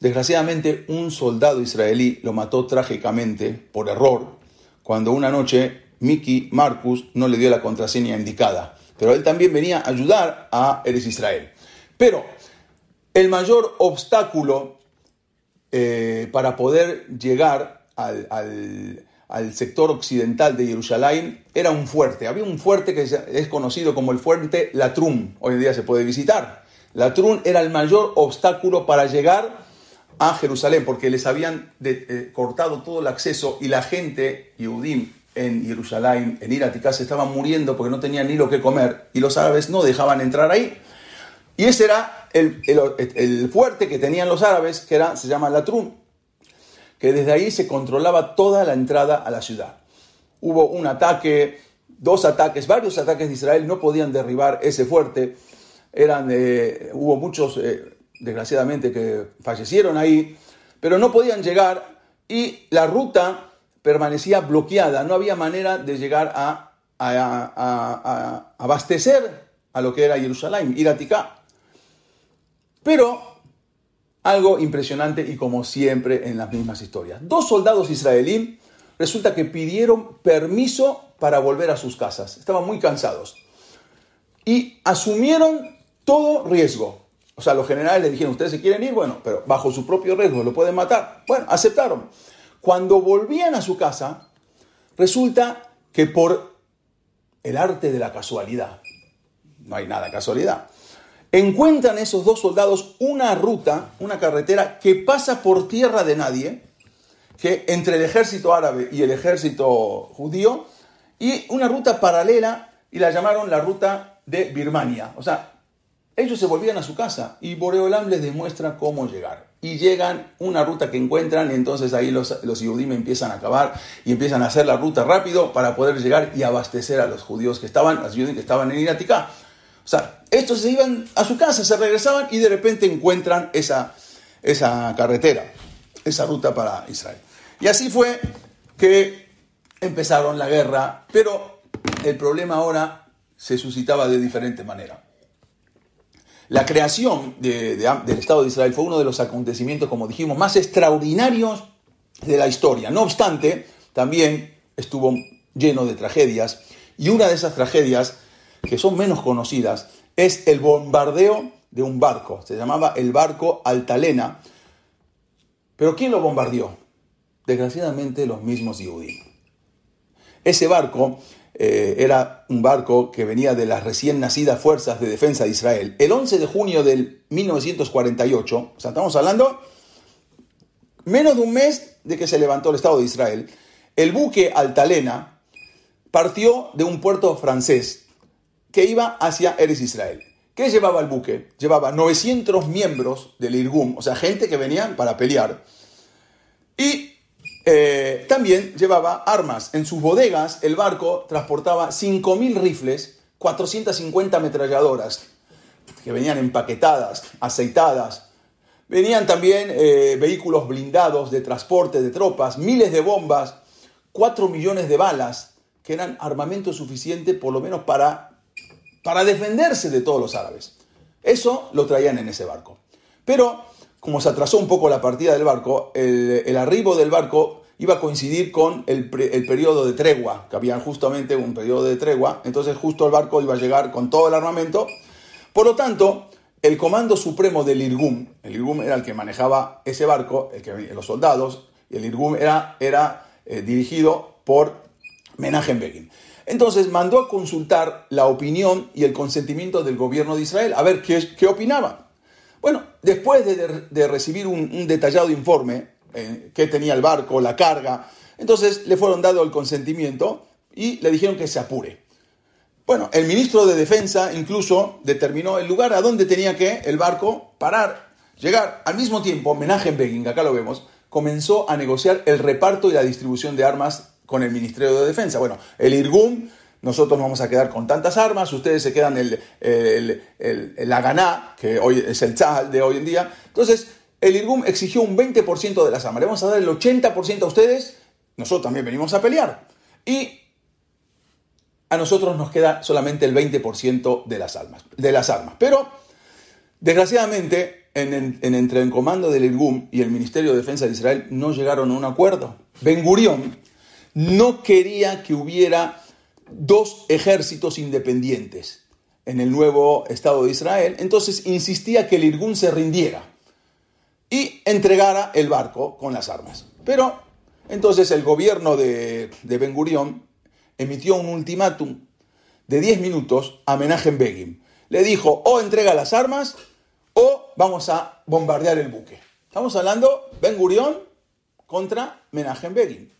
Desgraciadamente, un soldado israelí lo mató trágicamente por error cuando una noche Mickey Marcus no le dio la contraseña indicada. Pero él también venía a ayudar a Eres Israel. Pero el mayor obstáculo eh, para poder llegar al, al sector occidental de Jerusalén era un fuerte. Había un fuerte que es conocido como el fuerte Latrun. Hoy en día se puede visitar. Latrun era el mayor obstáculo para llegar a Jerusalén porque les habían eh, cortado todo el acceso y la gente, Yehudim, en Jerusalén, en Iraticá, se estaban muriendo porque no tenían ni lo que comer y los árabes no dejaban entrar ahí. Y ese era el, el fuerte que tenían los árabes, que era, se llama Latrun que desde ahí se controlaba toda la entrada a la ciudad. Hubo un ataque, dos ataques, varios ataques de Israel, no podían derribar ese fuerte. Eran, eh, hubo muchos, eh, desgraciadamente, que fallecieron ahí, pero no podían llegar y la ruta permanecía bloqueada. No había manera de llegar a, abastecer a lo que era Jerusalén, ir a. Pero algo impresionante y como siempre en las mismas historias. Dos soldados israelíes resulta que pidieron permiso para volver a sus casas. Estaban muy cansados. Y asumieron todo riesgo. O sea, los generales le dijeron, ustedes se quieren ir, bueno, pero bajo su propio riesgo, lo pueden matar. Bueno, aceptaron. Cuando volvían a su casa, resulta que por el arte de la casualidad, no hay nada casualidad, encuentran esos dos soldados una ruta, una carretera que pasa por tierra de nadie, que entre el ejército árabe y el ejército judío, y una ruta paralela, y la llamaron la ruta de Birmania. O sea, ellos se volvían a su casa y Boreolam les demuestra cómo llegar. y llegan una ruta que encuentran y entonces ahí los, los empiezan a acabar y empiezan a hacer la ruta rápido para poder llegar y abastecer a los judíos que estaban, los que estaban en Iratica. O sea, estos se iban a su casa, se regresaban y de repente encuentran esa, esa carretera, esa ruta para Israel. Y así fue que empezaron la guerra, pero el problema ahora se suscitaba de diferente manera. La creación del Estado de Israel fue uno de los acontecimientos, como dijimos, más extraordinarios de la historia. No obstante, también estuvo lleno de tragedias y una de esas tragedias, que son menos conocidas, es el bombardeo de un barco. Se llamaba el barco Altalena. Pero ¿quién lo bombardeó? Desgraciadamente los mismos judíos. Ese barco eh, era un barco que venía de las recién nacidas Fuerzas de Defensa de Israel. El 11 de junio del 1948, o sea, estamos hablando menos de un mes de que se levantó el Estado de Israel, el buque Altalena partió de un puerto francés que iba hacia Eres Israel. ¿Qué llevaba el buque? Llevaba 900 miembros del IRGUM, o sea, gente que venían para pelear. Y eh, también llevaba armas. En sus bodegas el barco transportaba 5.000 rifles, 450 ametralladoras, que venían empaquetadas, aceitadas. Venían también eh, vehículos blindados de transporte de tropas, miles de bombas, 4 millones de balas, que eran armamento suficiente por lo menos para, para defenderse de todos los árabes. Eso lo traían en ese barco. Pero como se atrasó un poco la partida del barco, el, arribo del barco iba a coincidir con el, periodo de tregua, que había justamente un periodo de tregua, entonces justo el barco iba a llegar con todo el armamento. Por lo tanto, el comando supremo del IRGUM, el IRGUM era el que manejaba ese barco, el que, los soldados, y el IRGUM era, era eh, dirigido por Menachem Begin. Entonces mandó a consultar la opinión y el consentimiento del gobierno de Israel, a ver qué, qué opinaba. Bueno, después de, recibir un, detallado informe, eh, que tenía el barco, la carga, entonces le fueron dado el consentimiento y le dijeron que se apure. Bueno, el ministro de Defensa incluso determinó el lugar a donde tenía que el barco parar, llegar. Al mismo tiempo, Menachem acá lo vemos, comenzó a negociar el reparto y la distribución de armas con el Ministerio de Defensa. Bueno, el IRGUM nosotros nos vamos a quedar con tantas armas, ustedes se quedan el, el, la ganá, que hoy es el Tzal de hoy en día. Entonces, el IRGUM exigió un 20% de las armas. Le vamos a dar el 80% a ustedes, nosotros también venimos a pelear. Y a nosotros nos queda solamente el 20% de las, armas, de las armas. Pero, desgraciadamente, en, en, entre el comando del IRGUM y el Ministerio de Defensa de Israel no llegaron a un acuerdo. Ben Gurión no quería que hubiera dos ejércitos independientes en el nuevo Estado de Israel, entonces insistía que el Irgun se rindiera y entregara el barco con las armas. Pero entonces el gobierno de, de Ben Gurión emitió un ultimátum de 10 minutos a Menachem Begin. Le dijo, o entrega las armas o vamos a bombardear el buque. Estamos hablando Ben Gurión contra Menachem Begin.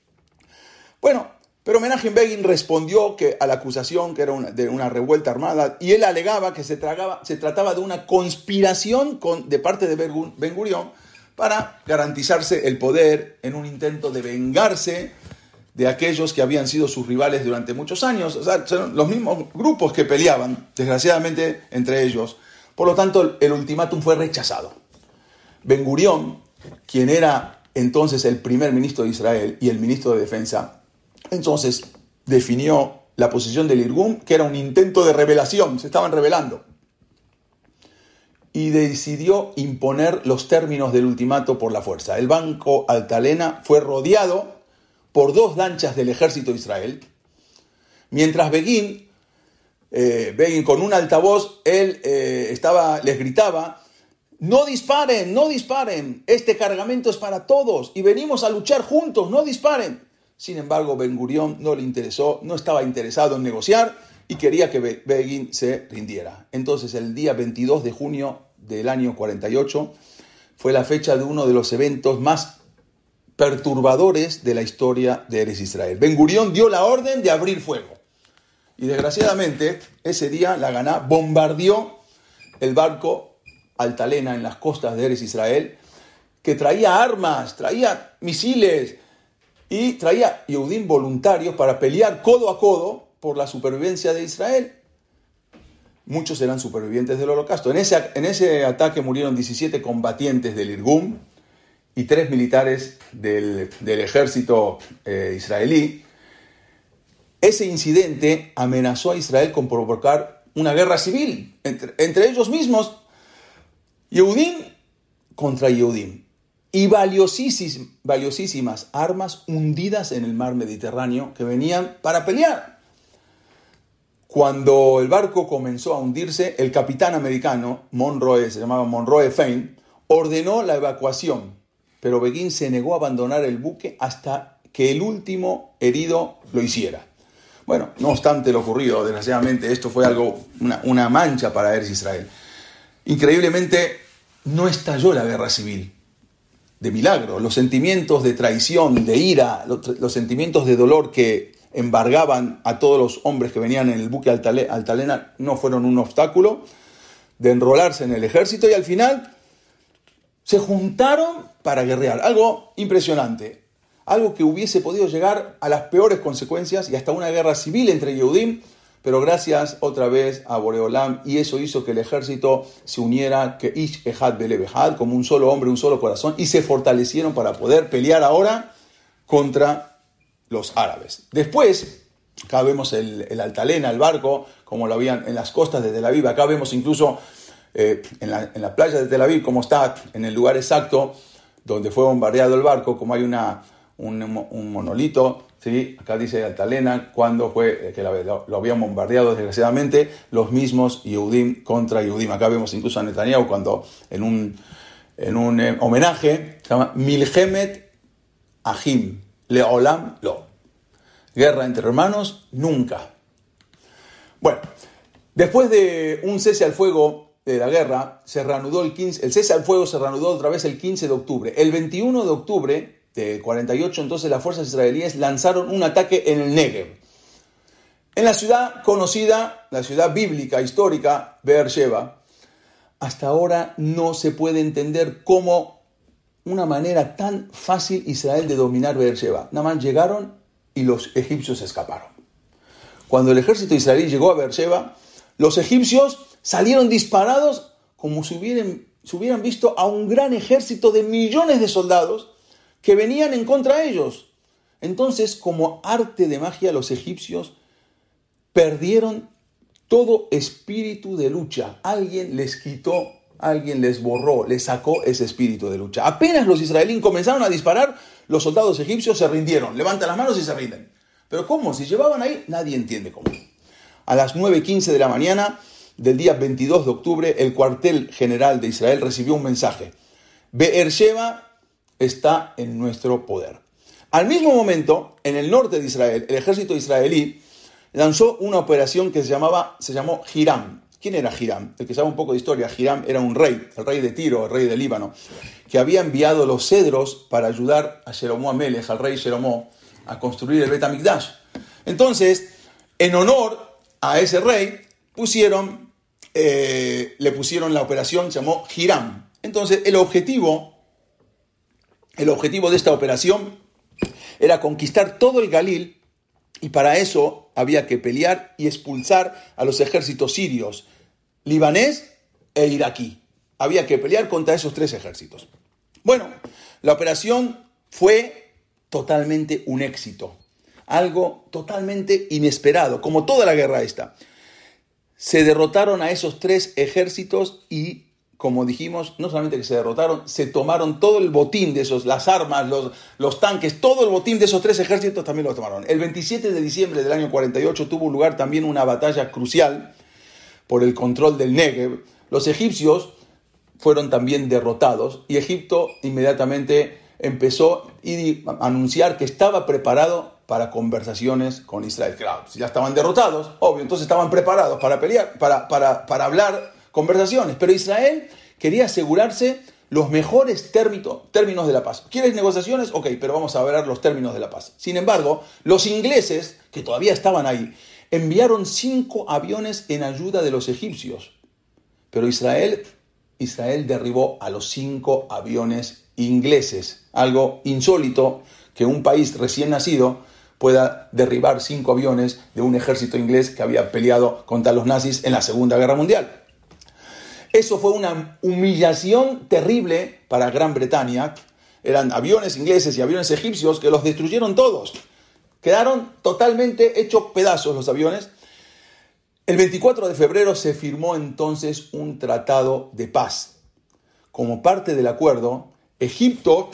Bueno, pero Menachem Begin respondió que a la acusación que era de una revuelta armada y él alegaba que se, trataba de una conspiración de parte de Ben Gurión para garantizarse el poder en un intento de vengarse de aquellos que habían sido sus rivales durante muchos años. O sea, son los mismos grupos que peleaban, desgraciadamente, entre ellos. Por lo tanto, el ultimátum fue rechazado. Ben Gurión, quien era entonces el primer ministro de Israel y el ministro de Defensa, entonces definió la posición del Irgun, que era un intento de revelación, se estaban revelando. Y decidió imponer los términos del ultimato por la fuerza. El banco Altalena fue rodeado por dos lanchas del ejército de Israel, mientras Begin, eh, Begin con un altavoz, él eh, estaba, les gritaba, no disparen, no disparen, este cargamento es para todos y venimos a luchar juntos, no disparen. Sin embargo, Ben Gurión no le interesó, no estaba interesado en negociar y quería que Begin se rindiera. Entonces, el día 22 de junio del año 48 fue la fecha de uno de los eventos más perturbadores de la historia de Eres Israel. Ben Gurión dio la orden de abrir fuego. Y desgraciadamente, ese día la Ganá bombardeó el barco Altalena en las costas de Eres Israel que traía armas, traía misiles y traía Yehudim voluntarios para pelear codo a codo por la supervivencia de Israel. Muchos eran supervivientes del holocausto. En ese, en ese ataque murieron 17 combatientes del Irgum y tres militares del, ejército eh, israelí. Ese incidente amenazó a Israel con provocar una guerra civil entre, entre ellos mismos, Yehudim contra Yehudim y valiosísimas, valiosísimas armas hundidas en el mar Mediterráneo que venían para pelear. Cuando el barco comenzó a hundirse, el capitán americano, Monroe, se llamaba Monroe Fein, ordenó la evacuación, pero Begin se negó a abandonar el buque hasta que el último herido lo hiciera. Bueno, no obstante lo ocurrido, desgraciadamente, esto fue algo, una, una mancha para Eres Israel. Increíblemente, no estalló la guerra civil de milagro. Los sentimientos de traición, de ira, los, sentimientos de dolor que embargaban a todos los hombres que venían en el buque altalena no fueron un obstáculo de enrolarse en el ejército y al final se juntaron para guerrear. Algo impresionante. Algo que hubiese podido llegar a las peores consecuencias y hasta una guerra civil entre Yehudim pero gracias otra vez a Boreolam y eso hizo que el ejército se uniera, que Ish Ehad Belebehad, como un solo hombre, un solo corazón, y se fortalecieron para poder pelear ahora contra los árabes. Después, acá vemos el, Altalena, el barco, como lo habían en las costas de Tel Aviv, acá vemos incluso eh, en, la, playa de Tel Aviv, como está en el lugar exacto donde fue bombardeado el barco, como hay una, un monolito ¿sí? Acá dice Altalena, cuando fue eh, que lo, habían bombardeado desgraciadamente los mismos Yehudim contra Yehudim. Acá vemos incluso a Netanyahu cuando en un, en un eh, homenaje se llama Milhemet Ahim, Leolam Lo. Guerra entre hermanos, nunca. Bueno, después de un cese al fuego de la guerra, se reanudó el 15, el cese al fuego se reanudó otra vez el 15 de octubre. El 21 de octubre de 48, entonces las fuerzas israelíes lanzaron un ataque en el Negev. En la ciudad conocida, la ciudad bíblica, histórica, Beersheba, hasta ahora no se puede entender cómo una manera tan fácil Israel de dominar Beersheba. Nada más llegaron y los egipcios escaparon. Cuando el ejército israelí llegó a Beersheba, los egipcios salieron disparados como si hubieran, si hubieran visto a un gran ejército de millones de soldados que venían en contra de ellos. Entonces, como arte de magia, los egipcios perdieron todo espíritu de lucha. Alguien les quitó, alguien les borró, les sacó ese espíritu de lucha. Apenas los israelíes comenzaron a disparar, los soldados egipcios se rindieron, levantan las manos y se rinden. Pero ¿cómo? Si llevaban ahí, nadie entiende cómo. A las 9.15 de la mañana del día 22 de octubre, el cuartel general de Israel recibió un mensaje. Beersheba está en nuestro poder. Al mismo momento, en el norte de Israel, el ejército israelí lanzó una operación que se, llamaba, se llamó Hiram. ¿Quién era Hiram? El que sabe un poco de historia, Hiram era un rey, el rey de Tiro, el rey de Líbano, que había enviado los cedros para ayudar a Jeromó Amelech, al rey Jeromó, a construir el Bet HaMikdash. Entonces, en honor a ese rey, pusieron, eh, le pusieron la operación, llamó Hiram. Entonces, el objetivo el objetivo de esta operación era conquistar todo el Galil y para eso había que pelear y expulsar a los ejércitos sirios, libanés e iraquí. Había que pelear contra esos tres ejércitos. Bueno, la operación fue totalmente un éxito, algo totalmente inesperado, como toda la guerra esta. Se derrotaron a esos tres ejércitos y como dijimos, no solamente que se derrotaron, se tomaron todo el botín de esos, las armas, los, los tanques, todo el botín de esos tres ejércitos también lo tomaron. El 27 de diciembre del año 48 tuvo lugar también una batalla crucial por el control del Negev. Los egipcios fueron también derrotados y Egipto inmediatamente empezó a anunciar que estaba preparado para conversaciones con Israel. Claro, si ya estaban derrotados, obvio, entonces estaban preparados para pelear, para, para, para hablar conversaciones, pero Israel quería asegurarse los mejores términos de la paz. ¿Quieres negociaciones? Ok, pero vamos a ver los términos de la paz. Sin embargo, los ingleses, que todavía estaban ahí, enviaron cinco aviones en ayuda de los egipcios. Pero Israel Israel derribó a los cinco aviones ingleses, algo insólito que un país recién nacido pueda derribar cinco aviones de un ejército inglés que había peleado contra los nazis en la Segunda Guerra Mundial. Eso fue una humillación terrible para Gran Bretaña. Eran aviones ingleses y aviones egipcios que los destruyeron todos. Quedaron totalmente hechos pedazos los aviones. El 24 de febrero se firmó entonces un tratado de paz. Como parte del acuerdo, Egipto,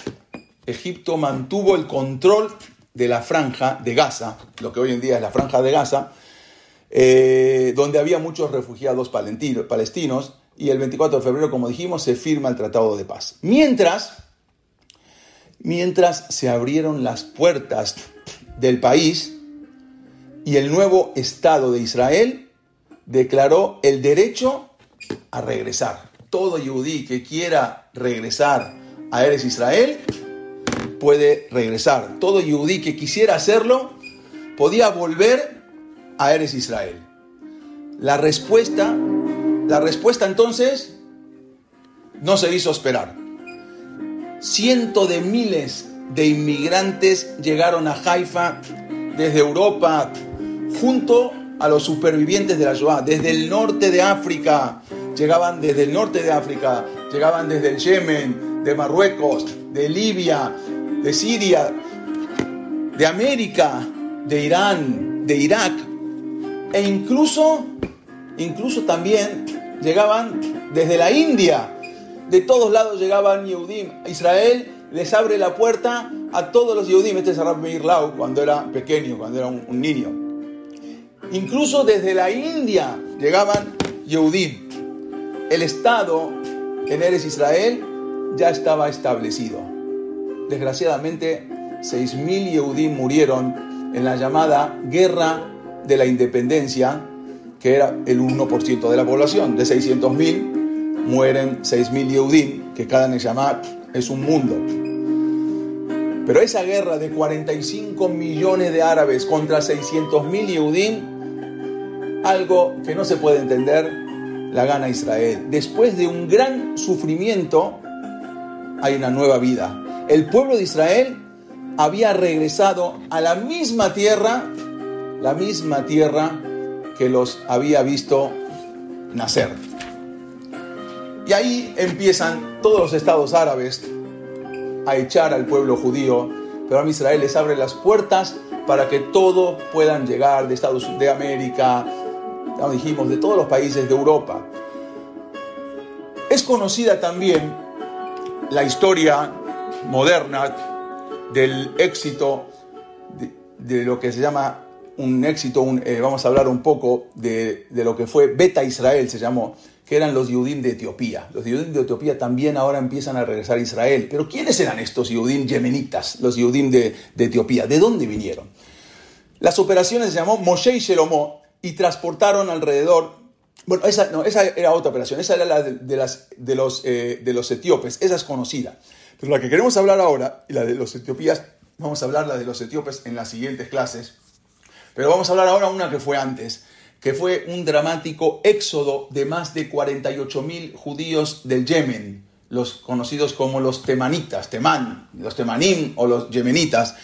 Egipto mantuvo el control de la franja de Gaza, lo que hoy en día es la franja de Gaza, eh, donde había muchos refugiados palestinos, y el 24 de febrero, como dijimos, se firma el Tratado de Paz. Mientras, mientras se abrieron las puertas del país y el nuevo Estado de Israel declaró el derecho a regresar. Todo yudí que quiera regresar a Eres Israel puede regresar. Todo yudí que quisiera hacerlo podía volver a Eres Israel. La respuesta la respuesta entonces no se hizo esperar. Cientos de miles de inmigrantes llegaron a Haifa desde Europa junto a los supervivientes de la Shoah, desde el norte de África, llegaban desde el norte de África, llegaban desde el Yemen, de Marruecos, de Libia, de Siria, de América, de Irán, de Irak e incluso incluso también llegaban desde la India. De todos lados llegaban Yehudim. Israel les abre la puerta a todos los Yehudim. Este es Arab Meir Lau cuando era pequeño, cuando era un, niño. Incluso desde la India llegaban Yehudim. El Estado en Eres Israel ya estaba establecido. Desgraciadamente, 6.000 Yehudim murieron en la llamada Guerra de la Independencia que era el 1% de la población. De 600.000 mueren 6.000 Yehudim, que cada Neshama es un mundo. Pero esa guerra de 45 millones de árabes contra 600.000 Yehudim, algo que no se puede entender, la gana Israel. Después de un gran sufrimiento, hay una nueva vida. El pueblo de Israel había regresado a la misma tierra, la misma tierra que los había visto nacer. Y ahí empiezan todos los estados árabes a echar al pueblo judío, pero a Israel les abre las puertas para que todos puedan llegar de Estados Unidos, de América, dijimos, de todos los países de Europa. Es conocida también la historia moderna del éxito de, de lo que se llama un éxito, eh, vamos a hablar un poco de, lo que fue Beta Israel, se llamó, que eran los Yudim de Etiopía. Los Yudim de Etiopía también ahora empiezan a regresar a Israel. Pero ¿quiénes eran estos Yudim yemenitas, los Yudim de, Etiopía? ¿De dónde vinieron? Las operaciones se llamó Moshe y Shelomó y transportaron alrededor bueno, esa, no, esa era otra operación, esa era la de, las, de, los, eh, de los etíopes, esa es conocida. Pero la que queremos hablar ahora, y la de los etiopías, vamos a hablar la de los etíopes en las siguientes clases, pero vamos a hablar ahora una que fue antes, que fue un dramático éxodo de más de 48.000 judíos del Yemen, los conocidos como los temanitas, temán, los temanim o los yemenitas.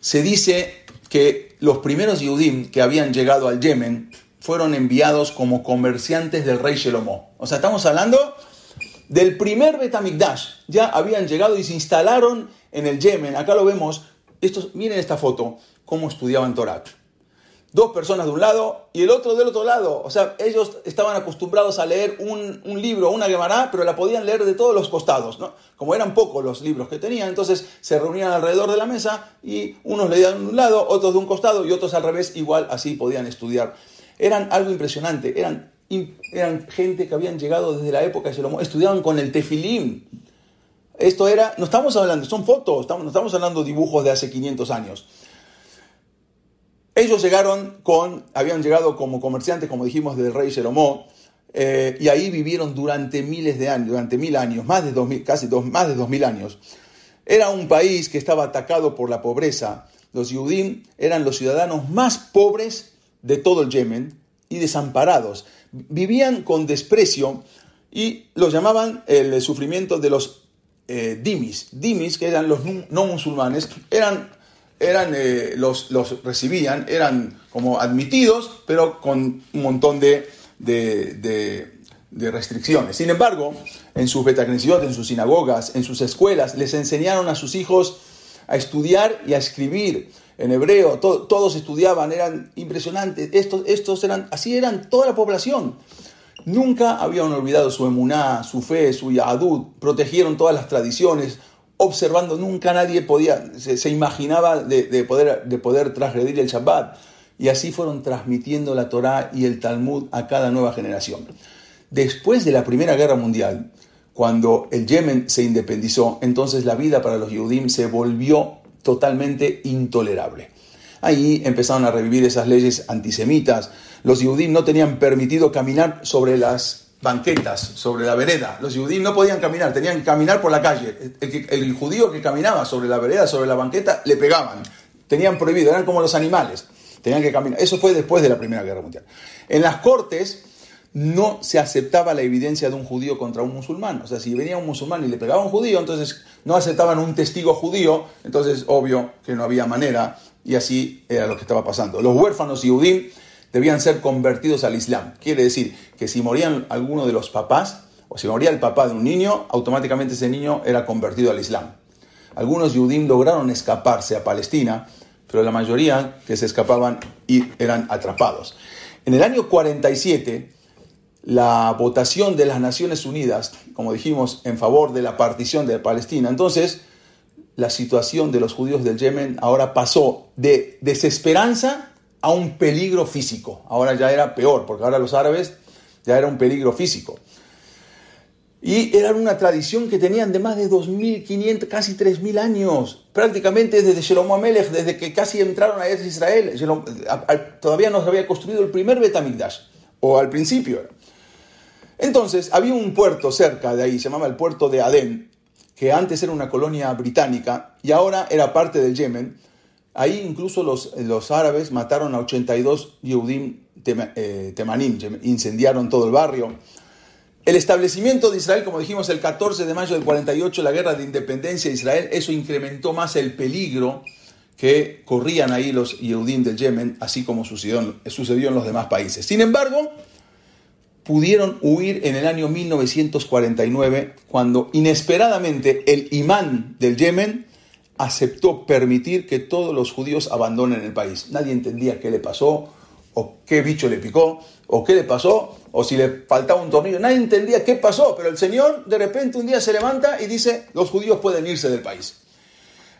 Se dice que los primeros yudim que habían llegado al Yemen fueron enviados como comerciantes del rey Shelomó. O sea, estamos hablando del primer Betamigdash. Ya habían llegado y se instalaron en el Yemen. Acá lo vemos. Estos, miren esta foto, cómo estudiaban Torah dos personas de un lado y el otro del otro lado. O sea, ellos estaban acostumbrados a leer un, libro, una Gemara, pero la podían leer de todos los costados. ¿no? Como eran pocos los libros que tenían, entonces se reunían alrededor de la mesa y unos leían de un lado, otros de un costado y otros al revés, igual así podían estudiar. Eran algo impresionante, eran, eran gente que habían llegado desde la época de Salomón, estudiaban con el tefilim. Esto era, no estamos hablando, son fotos, estamos, no estamos hablando de dibujos de hace 500 años. Ellos llegaron con, habían llegado como comerciantes, como dijimos, del rey Jeromó, eh, y ahí vivieron durante miles de años, durante mil años, más de dos mil, casi dos, más de dos mil años. Era un país que estaba atacado por la pobreza. Los Yudim eran los ciudadanos más pobres de todo el Yemen y desamparados. Vivían con desprecio y lo llamaban el sufrimiento de los eh, dimis. Dimis, que eran los no musulmanes, eran, eran eh, los, los recibían, eran como admitidos, pero con un montón de, de, de, restricciones. Sin embargo, en sus betacnesiot, en sus sinagogas, en sus escuelas, les enseñaron a sus hijos a estudiar y a escribir en hebreo, todos estudiaban, eran impresionantes, estos, estos eran, así eran toda la población. Nunca habían olvidado su emuná, su fe, su yadud, protegieron todas las tradiciones, observando, nunca nadie podía, se, imaginaba de, poder, de poder transgredir el Shabbat. Y así fueron transmitiendo la Torá y el Talmud a cada nueva generación. Después de la Primera Guerra Mundial, cuando el Yemen se independizó, entonces la vida para los Yehudim se volvió totalmente intolerable. Ahí empezaron a revivir esas leyes antisemitas. Los judíos no tenían permitido caminar sobre las banquetas, sobre la vereda. Los judíos no podían caminar, tenían que caminar por la calle. El, judío que caminaba sobre la vereda, sobre la banqueta, le pegaban. Tenían prohibido, eran como los animales. Tenían que caminar. Eso fue después de la Primera Guerra Mundial. En las cortes no se aceptaba la evidencia de un judío contra un musulmán. O sea, si venía un musulmán y le pegaba un judío, entonces no aceptaban un testigo judío, entonces obvio que no había manera y así era lo que estaba pasando. Los huérfanos y Udim debían ser convertidos al Islam. Quiere decir que si morían alguno de los papás, o si moría el papá de un niño, automáticamente ese niño era convertido al Islam. Algunos Yudim lograron escaparse a Palestina, pero la mayoría que se escapaban eran atrapados. En el año 47, la votación de las Naciones Unidas, como dijimos, en favor de la partición de Palestina, entonces la situación de los judíos del Yemen ahora pasó de desesperanza a un peligro físico. Ahora ya era peor, porque ahora los árabes ya era un peligro físico. Y era una tradición que tenían de más de 2.500, casi 3.000 años, prácticamente desde Shalom Amelech, desde que casi entraron a Israel. Todavía no se había construido el primer Betamigdash, o al principio. Entonces, había un puerto cerca de ahí, se llamaba el puerto de Adén, que antes era una colonia británica y ahora era parte del Yemen, ahí incluso los, los árabes mataron a 82 Yehudim eh, temanim, incendiaron todo el barrio. El establecimiento de Israel, como dijimos, el 14 de mayo del 48, la guerra de independencia de Israel, eso incrementó más el peligro que corrían ahí los Yehudim del Yemen, así como sucedió, sucedió en los demás países. Sin embargo, pudieron huir en el año 1949 cuando inesperadamente el imán del Yemen aceptó permitir que todos los judíos abandonen el país. Nadie entendía qué le pasó, o qué bicho le picó, o qué le pasó, o si le faltaba un tornillo. Nadie entendía qué pasó, pero el Señor de repente un día se levanta y dice, los judíos pueden irse del país.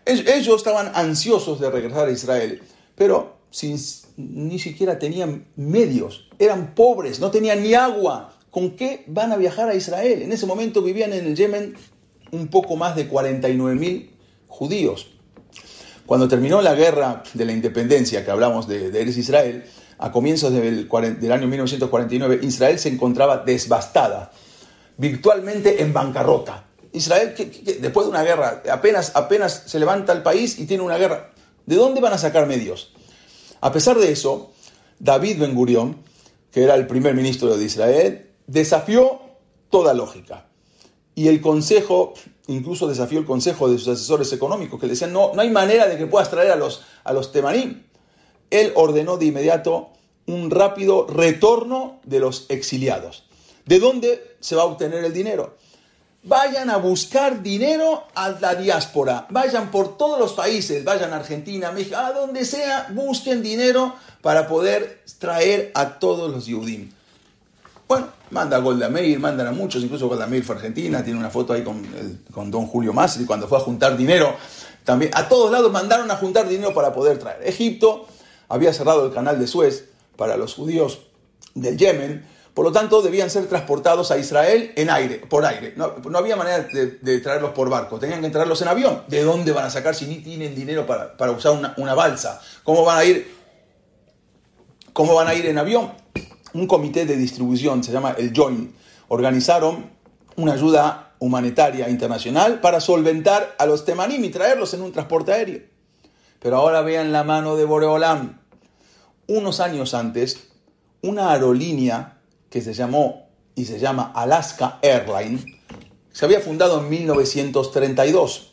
Ellos estaban ansiosos de regresar a Israel, pero sin ni siquiera tenían medios, eran pobres, no tenían ni agua. ¿Con qué van a viajar a Israel? En ese momento vivían en el Yemen un poco más de 49 mil judíos. Cuando terminó la guerra de la independencia, que hablamos de, de Israel, a comienzos del, del, año 1949, Israel se encontraba devastada, virtualmente en bancarrota. Israel, después de una guerra, apenas, apenas se levanta el país y tiene una guerra. ¿De dónde van a sacar medios? A pesar de eso, David Ben Gurión, que era el primer ministro de Israel, desafió toda lógica. Y el consejo, incluso desafió el consejo de sus asesores económicos, que le decían, no, no hay manera de que puedas traer a los, a los temanim. Él ordenó de inmediato un rápido retorno de los exiliados. ¿De dónde se va a obtener el dinero? Vayan a buscar dinero a la diáspora. Vayan por todos los países, vayan a Argentina, México, a donde sea, busquen dinero para poder traer a todos los Yudim. Bueno, manda a Golda Meir, mandan a muchos, incluso Golda Meir fue a Argentina, tiene una foto ahí con, con don Julio Masri cuando fue a juntar dinero. También a todos lados mandaron a juntar dinero para poder traer. Egipto había cerrado el canal de Suez para los judíos del Yemen por lo tanto, debían ser transportados a Israel en aire, por aire. No, había manera de, traerlos por barco, tenían que traerlos en avión. ¿De dónde van a sacar si ni tienen dinero para, usar una, balsa? ¿Cómo van a ir? ¿Cómo van a ir en avión? Un comité de distribución, se llama el Joint, organizaron una ayuda humanitaria internacional para solventar a los temanim y traerlos en un transporte aéreo. Pero ahora vean la mano de Boreolam. Unos años antes, una aerolínea que se llamó y se llama Alaska Airlines, se había fundado en 1932.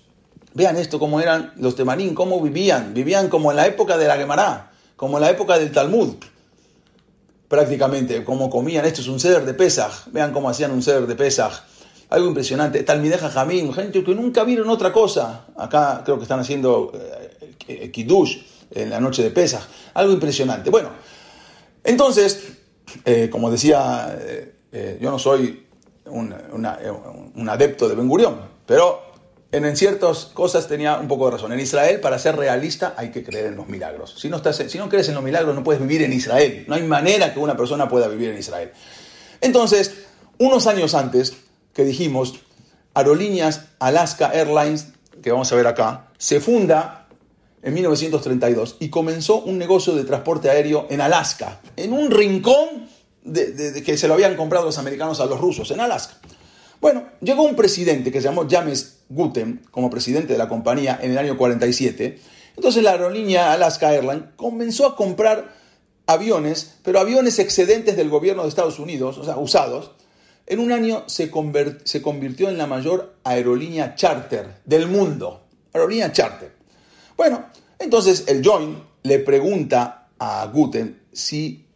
Vean esto, cómo eran los temarín, cómo vivían. Vivían como en la época de la Gemara, como en la época del Talmud. Prácticamente, cómo comían. Esto es un ceder de Pesaj. Vean cómo hacían un ceder de Pesaj. Algo impresionante. Talmideja Jamín, gente que nunca vieron otra cosa. Acá creo que están haciendo eh, Kiddush en la noche de Pesaj. Algo impresionante. Bueno, entonces, eh, como decía, eh, eh, yo no soy un, una, un adepto de Ben Gurión, pero en, ciertas cosas tenía un poco de razón. En Israel, para ser realista, hay que creer en los milagros. Si no, crees en los milagros, no puedes vivir en Israel. No hay manera que una persona pueda vivir en Israel. Entonces, unos años antes que dijimos, Aerolíneas Alaska Airlines, que vamos a ver acá, se funda en 1932 y comenzó un negocio de transporte aéreo en Alaska, en un rincón de que se lo habían comprado los americanos a los rusos, en Alaska. Bueno, llegó un presidente que se llamó James Guten como presidente de la compañía en el año 47. Entonces la aerolínea Alaska Airlines comenzó a comprar aviones, pero aviones excedentes del gobierno de Estados Unidos, o sea, usados. En un año se, se convirtió en la mayor aerolínea charter del mundo. Aerolínea charter. Bueno, entonces el Joint le pregunta a Guten si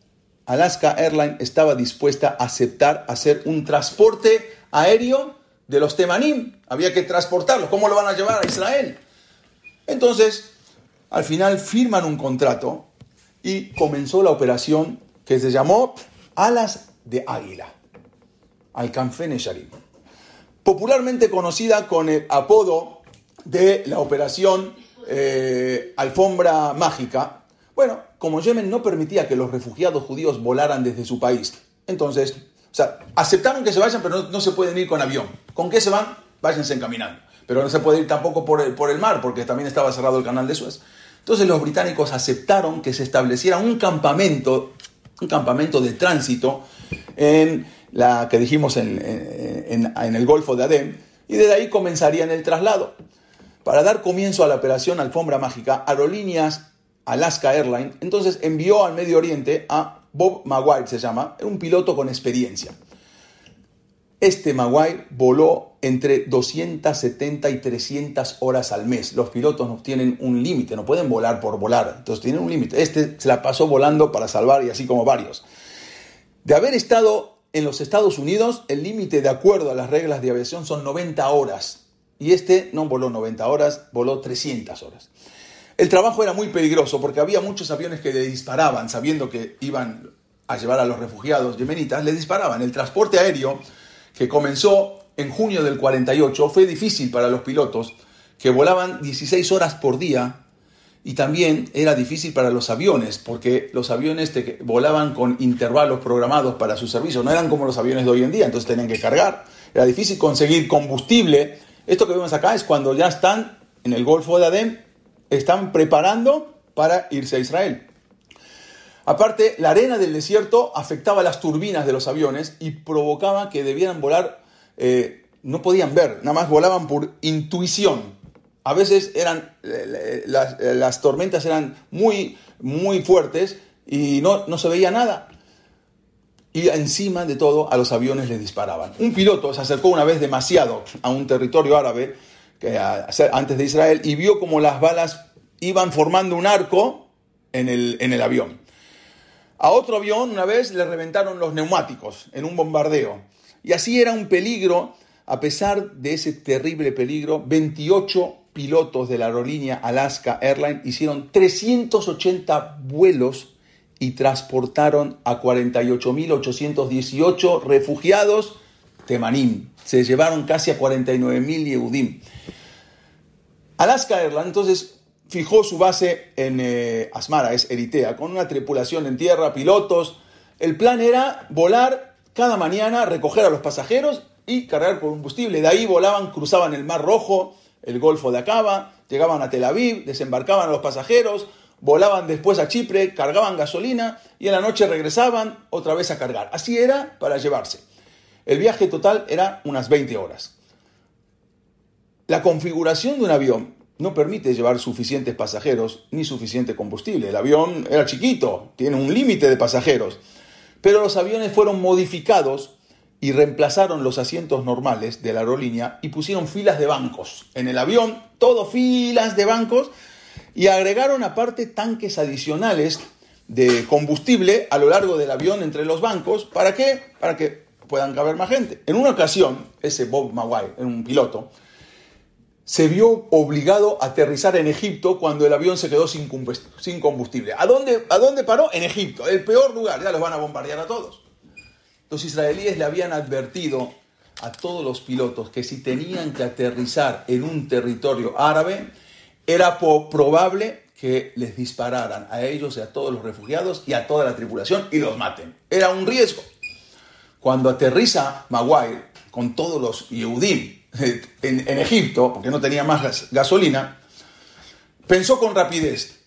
Alaska Airlines estaba dispuesta a aceptar hacer un transporte aéreo de los Temanim. Había que transportarlos. ¿Cómo lo van a llevar a Israel? Entonces, al final firman un contrato y comenzó la operación que se llamó Alas de Águila, Alcanfe Nesharim. Popularmente conocida con el apodo de la operación eh, Alfombra Mágica. Bueno, como Yemen no permitía que los refugiados judíos volaran desde su país, entonces o sea, aceptaron que se vayan, pero no, se pueden ir con avión. ¿Con qué se van? Váyanse encaminando. Pero no se puede ir tampoco por el, mar, porque también estaba cerrado el canal de Suez. Entonces los británicos aceptaron que se estableciera un campamento, un campamento de tránsito en la que dijimos en el Golfo de Adén, y desde ahí comenzarían el traslado. Para dar comienzo a la operación Alfombra Mágica, Aerolíneas Alaska Airlines entonces envió al Medio Oriente a Bob Maguire se llama, un piloto con experiencia. Este Maguire voló entre 270 y 300 horas al mes. Los pilotos no tienen un límite, no pueden volar por volar, entonces tienen un límite. Este se la pasó volando para salvar y así como varios. De haber estado en los Estados Unidos, el límite de acuerdo a las reglas de aviación son 90 horas. Y este no voló 90 horas, voló 300 horas. El trabajo era muy peligroso porque había muchos aviones que le disparaban, sabiendo que iban a llevar a los refugiados yemenitas, le disparaban. El transporte aéreo, que comenzó en junio del 48, fue difícil para los pilotos, que volaban 16 horas por día, y también era difícil para los aviones, porque los aviones volaban con intervalos programados para su servicio, no eran como los aviones de hoy en día, entonces tenían que cargar, era difícil conseguir combustible. Esto que vemos acá es cuando ya están en el Golfo de Adén están preparando para irse a Israel. Aparte, la arena del desierto afectaba las turbinas de los aviones y provocaba que debieran volar, eh, no podían ver, nada más volaban por intuición. A veces eran, eh, las, las, tormentas eran muy, muy fuertes y no, no se veía nada. Y encima de todo, a los aviones les disparaban. Un piloto se acercó una vez demasiado a un territorio árabe antes de Israel y vio como las balas iban formando un arco en el, en el avión. A otro avión una vez le reventaron los neumáticos en un bombardeo. Y así era un peligro, a pesar de ese terrible peligro, 28 pilotos de la aerolínea Alaska Airlines hicieron 380 vuelos y transportaron a 48.818 refugiados temanim. Se llevaron casi a 49.000 Yehudim. Alaska Airlines entonces fijó su base en eh, Asmara, es Eritea, con una tripulación en tierra, pilotos. El plan era volar cada mañana, recoger a los pasajeros y cargar combustible. De ahí volaban, cruzaban el Mar Rojo, el Golfo de Acaba, llegaban a Tel Aviv, desembarcaban a los pasajeros, volaban después a Chipre, cargaban gasolina y en la noche regresaban otra vez a cargar. Así era para llevarse. El viaje total era unas 20 horas. La configuración de un avión no permite llevar suficientes pasajeros ni suficiente combustible. El avión era chiquito, tiene un límite de pasajeros. Pero los aviones fueron modificados y reemplazaron los asientos normales de la aerolínea y pusieron filas de bancos. En el avión, todo filas de bancos y agregaron aparte tanques adicionales de combustible a lo largo del avión entre los bancos. ¿Para qué? Para que puedan caber más gente. En una ocasión, ese Bob Maguire, un piloto, se vio obligado a aterrizar en Egipto cuando el avión se quedó sin combustible. ¿A dónde, ¿A dónde paró? En Egipto, el peor lugar, ya los van a bombardear a todos. Los israelíes le habían advertido a todos los pilotos que si tenían que aterrizar en un territorio árabe, era probable que les dispararan a ellos y a todos los refugiados y a toda la tripulación y los maten. Era un riesgo. Cuando aterriza Maguire con todos los Yehudim en, Egipto, porque no tenía más gasolina, pensó con rapidez.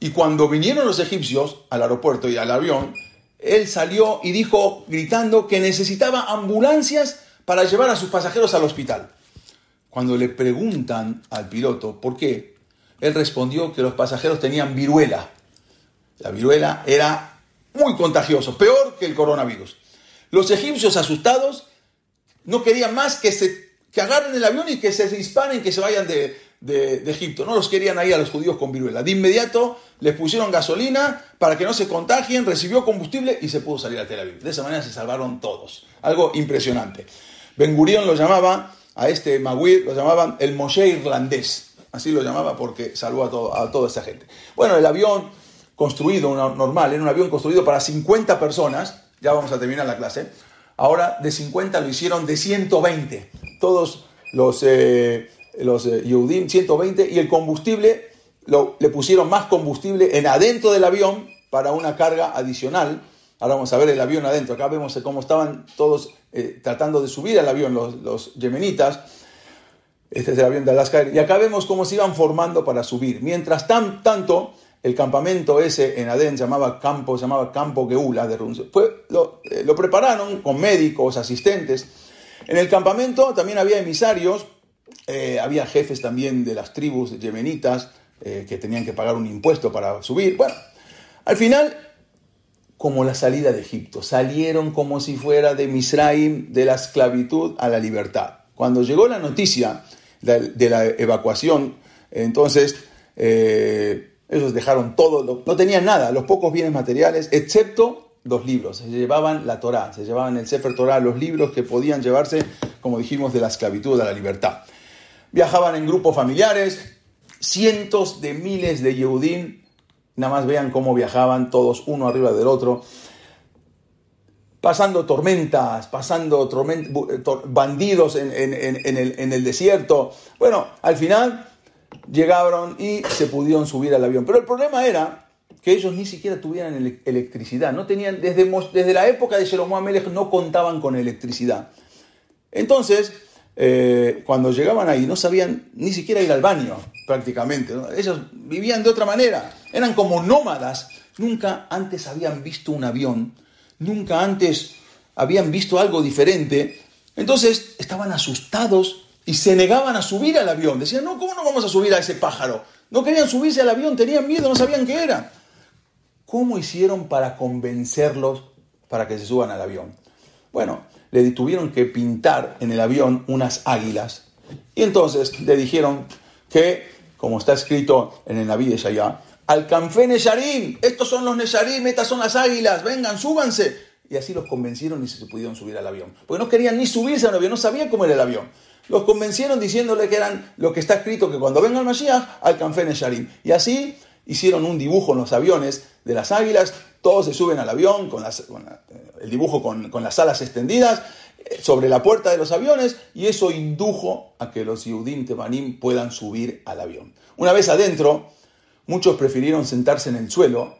Y cuando vinieron los egipcios al aeropuerto y al avión, él salió y dijo, gritando, que necesitaba ambulancias para llevar a sus pasajeros al hospital. Cuando le preguntan al piloto por qué, él respondió que los pasajeros tenían viruela. La viruela era muy contagioso, peor que el coronavirus. Los egipcios asustados no querían más que se que agarren el avión y que se disparen, que se vayan de, Egipto. No los querían ahí a los judíos con viruela. De inmediato les pusieron gasolina para que no se contagien, recibió combustible y se pudo salir a Tel Aviv. De esa manera se salvaron todos. Algo impresionante. Ben Gurion lo llamaba, a este Maguir lo llamaban el Moshe irlandés. Así lo llamaba porque salvó a, todo, a toda esa gente. Bueno, el avión construido, normal, era un avión construido para 50 personas. Ya vamos a terminar la clase ahora de 50 lo hicieron de 120. Todos los, eh, los eh, Yehudim, 120, y el combustible, lo, le pusieron más combustible en adentro del avión para una carga adicional. Ahora vamos a ver el avión adentro. Acá vemos cómo estaban todos eh, tratando de subir al avión los, los yemenitas. Este es el avión de Alaska. Y acá vemos cómo se iban formando para subir. Mientras tan, tanto, el campamento ese en Adén llamaba campo, llamaba campo Geula de Fue, eh, lo, prepararon con médicos, asistentes. En el campamento también había emisarios, eh, había jefes también de las tribus yemenitas eh, que tenían que pagar un impuesto para subir. Bueno, al final, como la salida de Egipto, salieron como si fuera de Misraim, de la esclavitud a la libertad. Cuando llegó la noticia de, la evacuación, entonces ellos dejaron todo, no tenían nada, los pocos bienes materiales, excepto los libros. Se llevaban la Torá, se llevaban el Sefer Torah, los libros que podían llevarse, como dijimos, de la esclavitud a la libertad. Viajaban en grupos familiares, cientos de miles de Yehudim, nada más vean cómo viajaban todos uno arriba del otro, pasando tormentas, pasando bandidos en, el, en el desierto. Bueno, al final llegaron y se pudieron subir al avión. Pero el problema era que ellos ni siquiera tuvieran electricidad. No tenían, desde, desde la época de Jeroboam Amelech no contaban con electricidad. Entonces, eh, cuando llegaban ahí, no sabían ni siquiera ir al baño, prácticamente. Ellos vivían de otra manera. Eran como nómadas. Nunca antes habían visto un avión. Nunca antes habían visto algo diferente. Entonces, estaban asustados y se negaban a subir al avión. Decían, no, ¿cómo no vamos a subir a ese pájaro? No querían subirse al avión, tenían miedo, no sabían qué era. ¿Cómo hicieron para convencerlos para que se suban al avión? Bueno, le tuvieron que pintar en el avión unas águilas. Y entonces le dijeron que, como está escrito en el Naví de Shaya, Alcanfé Nesharim, estos son los Nesharim, estas son las águilas, vengan, súbanse. Y así los convencieron y se pudieron subir al avión. Porque no querían ni subirse al avión, no sabían cómo era el avión los convencieron diciéndole que eran lo que está escrito, que cuando venga el Mashiach, alcancen el Sharim. Y así hicieron un dibujo en los aviones de las águilas, todos se suben al avión con, el dibujo con, las alas extendidas eh, sobre la puerta de los aviones y eso indujo a que los Yehudim Tebanim puedan subir al avión. Una vez adentro, muchos prefirieron sentarse en el suelo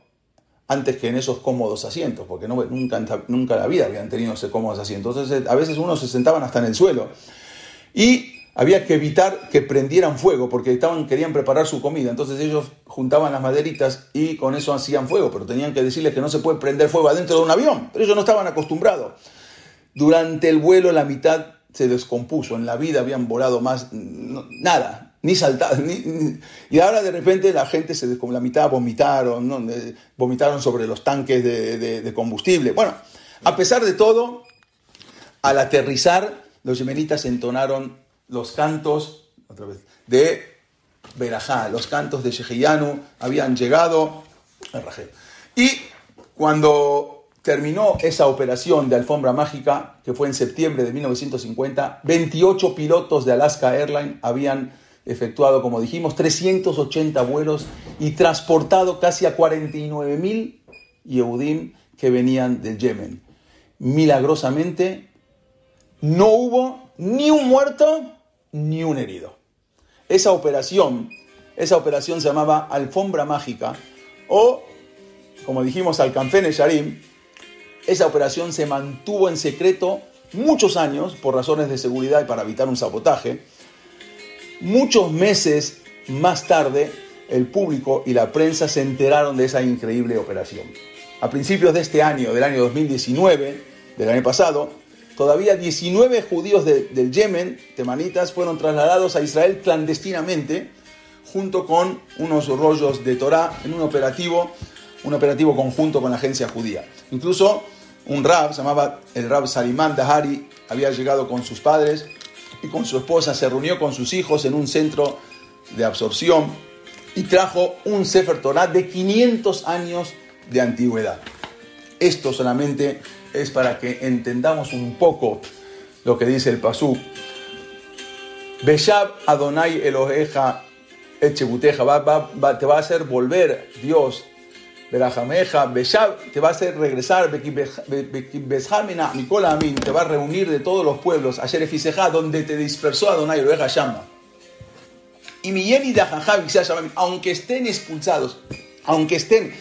antes que en esos cómodos asientos, porque nunca, nunca en la vida habían tenido esos cómodos asientos. Entonces, a veces unos se sentaban hasta en el suelo. Y había que evitar que prendieran fuego porque estaban, querían preparar su comida. Entonces ellos juntaban las maderitas y con eso hacían fuego, pero tenían que decirles que no se puede prender fuego adentro de un avión. Pero ellos no estaban acostumbrados. Durante el vuelo la mitad se descompuso. En la vida habían volado más, nada, ni saltado. y ahora de repente la gente, se la mitad vomitaron, vomitaron sobre los tanques de combustible. Bueno, a pesar de todo, Al aterrizar, los yemenitas entonaron los cantos, otra vez, de Berajá, los cantos de Sheheyanu habían llegado Y cuando terminó esa operación de alfombra mágica, que fue en septiembre de 1950, 28 pilotos de Alaska Airlines habían efectuado, como dijimos, 380 vuelos y transportado casi a 49 mil Yehudim que venían del Yemen. Milagrosamente, no hubo ni un muerto ni un herido. Esa operación, esa operación se llamaba alfombra mágica o, como dijimos, Alcanfene Sharim. Esa operación se mantuvo en secreto muchos años por razones de seguridad y para evitar un sabotaje. Muchos meses más tarde, el público y la prensa se enteraron de esa increíble operación. A principios de este año, del año 2019, del año pasado, todavía 19 judíos del Yemen, temanitas, fueron trasladados a Israel clandestinamente junto con unos rollos de Torah en un operativo, un operativo conjunto con la agencia judía. Incluso un rab, se llamaba el rab Salimán Dahari, había llegado con sus padres y con su esposa, se reunió con sus hijos en un centro de absorción y trajo un Sefer Torah de 500 años de antigüedad. Esto solamente es para que entendamos un poco lo que dice el Pasú. Beshab Adonai Eloheja Echebuteja, te va a hacer volver Dios, Berajameja, Beshab, te va a hacer regresar, Nicola Amin, te va a reunir de todos los pueblos, Ayer Efiseja, donde te dispersó Adonai Eloheja Shama. Y Miyeni aunque estén expulsados, aunque estén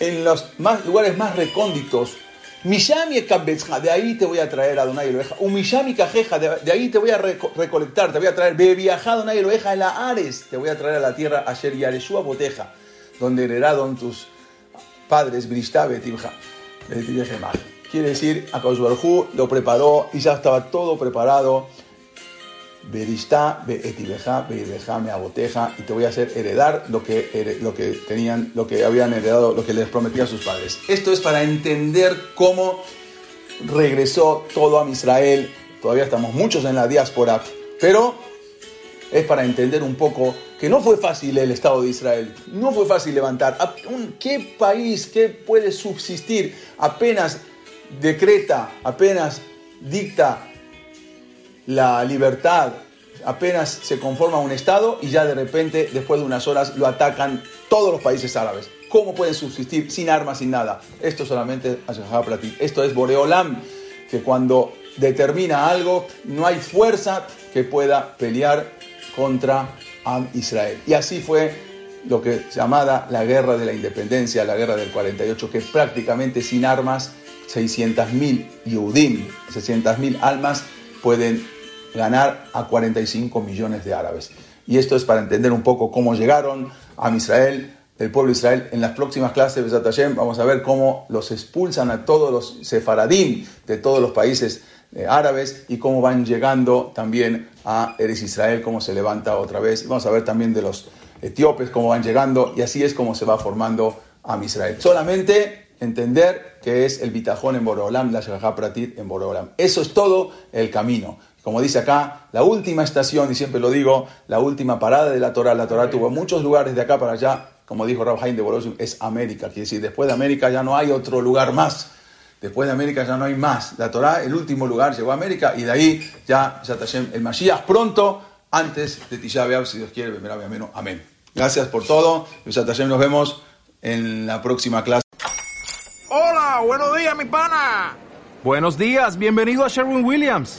en los más, lugares más recónditos, Mishami de ahí te voy a traer a Donai Eloheja. Umishami Kajeja, de ahí te voy a recolectar, te voy a traer. Bebiajá Donai Eloheja la Ares, te voy a traer a la tierra Asher Yareshua Boteja, donde heredaron tus padres, Brishta Betimja. Quiere decir, a lo preparó y ya estaba todo preparado me aboteja, y te voy a hacer heredar lo que, lo que tenían, lo que habían heredado, lo que les prometía a sus padres. Esto es para entender cómo regresó todo a Israel. Todavía estamos muchos en la diáspora, pero es para entender un poco que no fue fácil el Estado de Israel, no fue fácil levantar. ¿Qué país, qué puede subsistir apenas decreta, apenas dicta la libertad, apenas se conforma un Estado y ya de repente, después de unas horas, lo atacan todos los países árabes. ¿Cómo pueden subsistir sin armas, sin nada? Esto solamente ti. Esto es Boreolam, que cuando determina algo, no hay fuerza que pueda pelear contra Israel. Y así fue lo que llamada la guerra de la independencia, la guerra del 48, que prácticamente sin armas, 600.000 Yudim, 600.000 almas pueden ganar a 45 millones de árabes. Y esto es para entender un poco cómo llegaron a Israel, el pueblo de Israel. En las próximas clases de Hashem vamos a ver cómo los expulsan a todos los sefaradín de todos los países eh, árabes y cómo van llegando también a Eres Israel, cómo se levanta otra vez. Vamos a ver también de los etíopes, cómo van llegando y así es como se va formando a Israel. Solamente entender que es el bitajón en Borolam, la Shahá Pratit en Borolam. Eso es todo el camino. Como dice acá, la última estación, y siempre lo digo, la última parada de la Torah, la Torah tuvo muchos lugares de acá para allá, como dijo Rab Haim de Borosium, es América. Quiere decir, después de América ya no hay otro lugar más. Después de América ya no hay más. La Torah, el último lugar, llegó a América y de ahí ya, ya el Mashiach pronto, antes de Tisha B'Av, si Dios quiere, amén. Gracias por todo. nos vemos en la próxima clase. Hola, buenos días, mi pana. Buenos días, bienvenido a Sherwin Williams.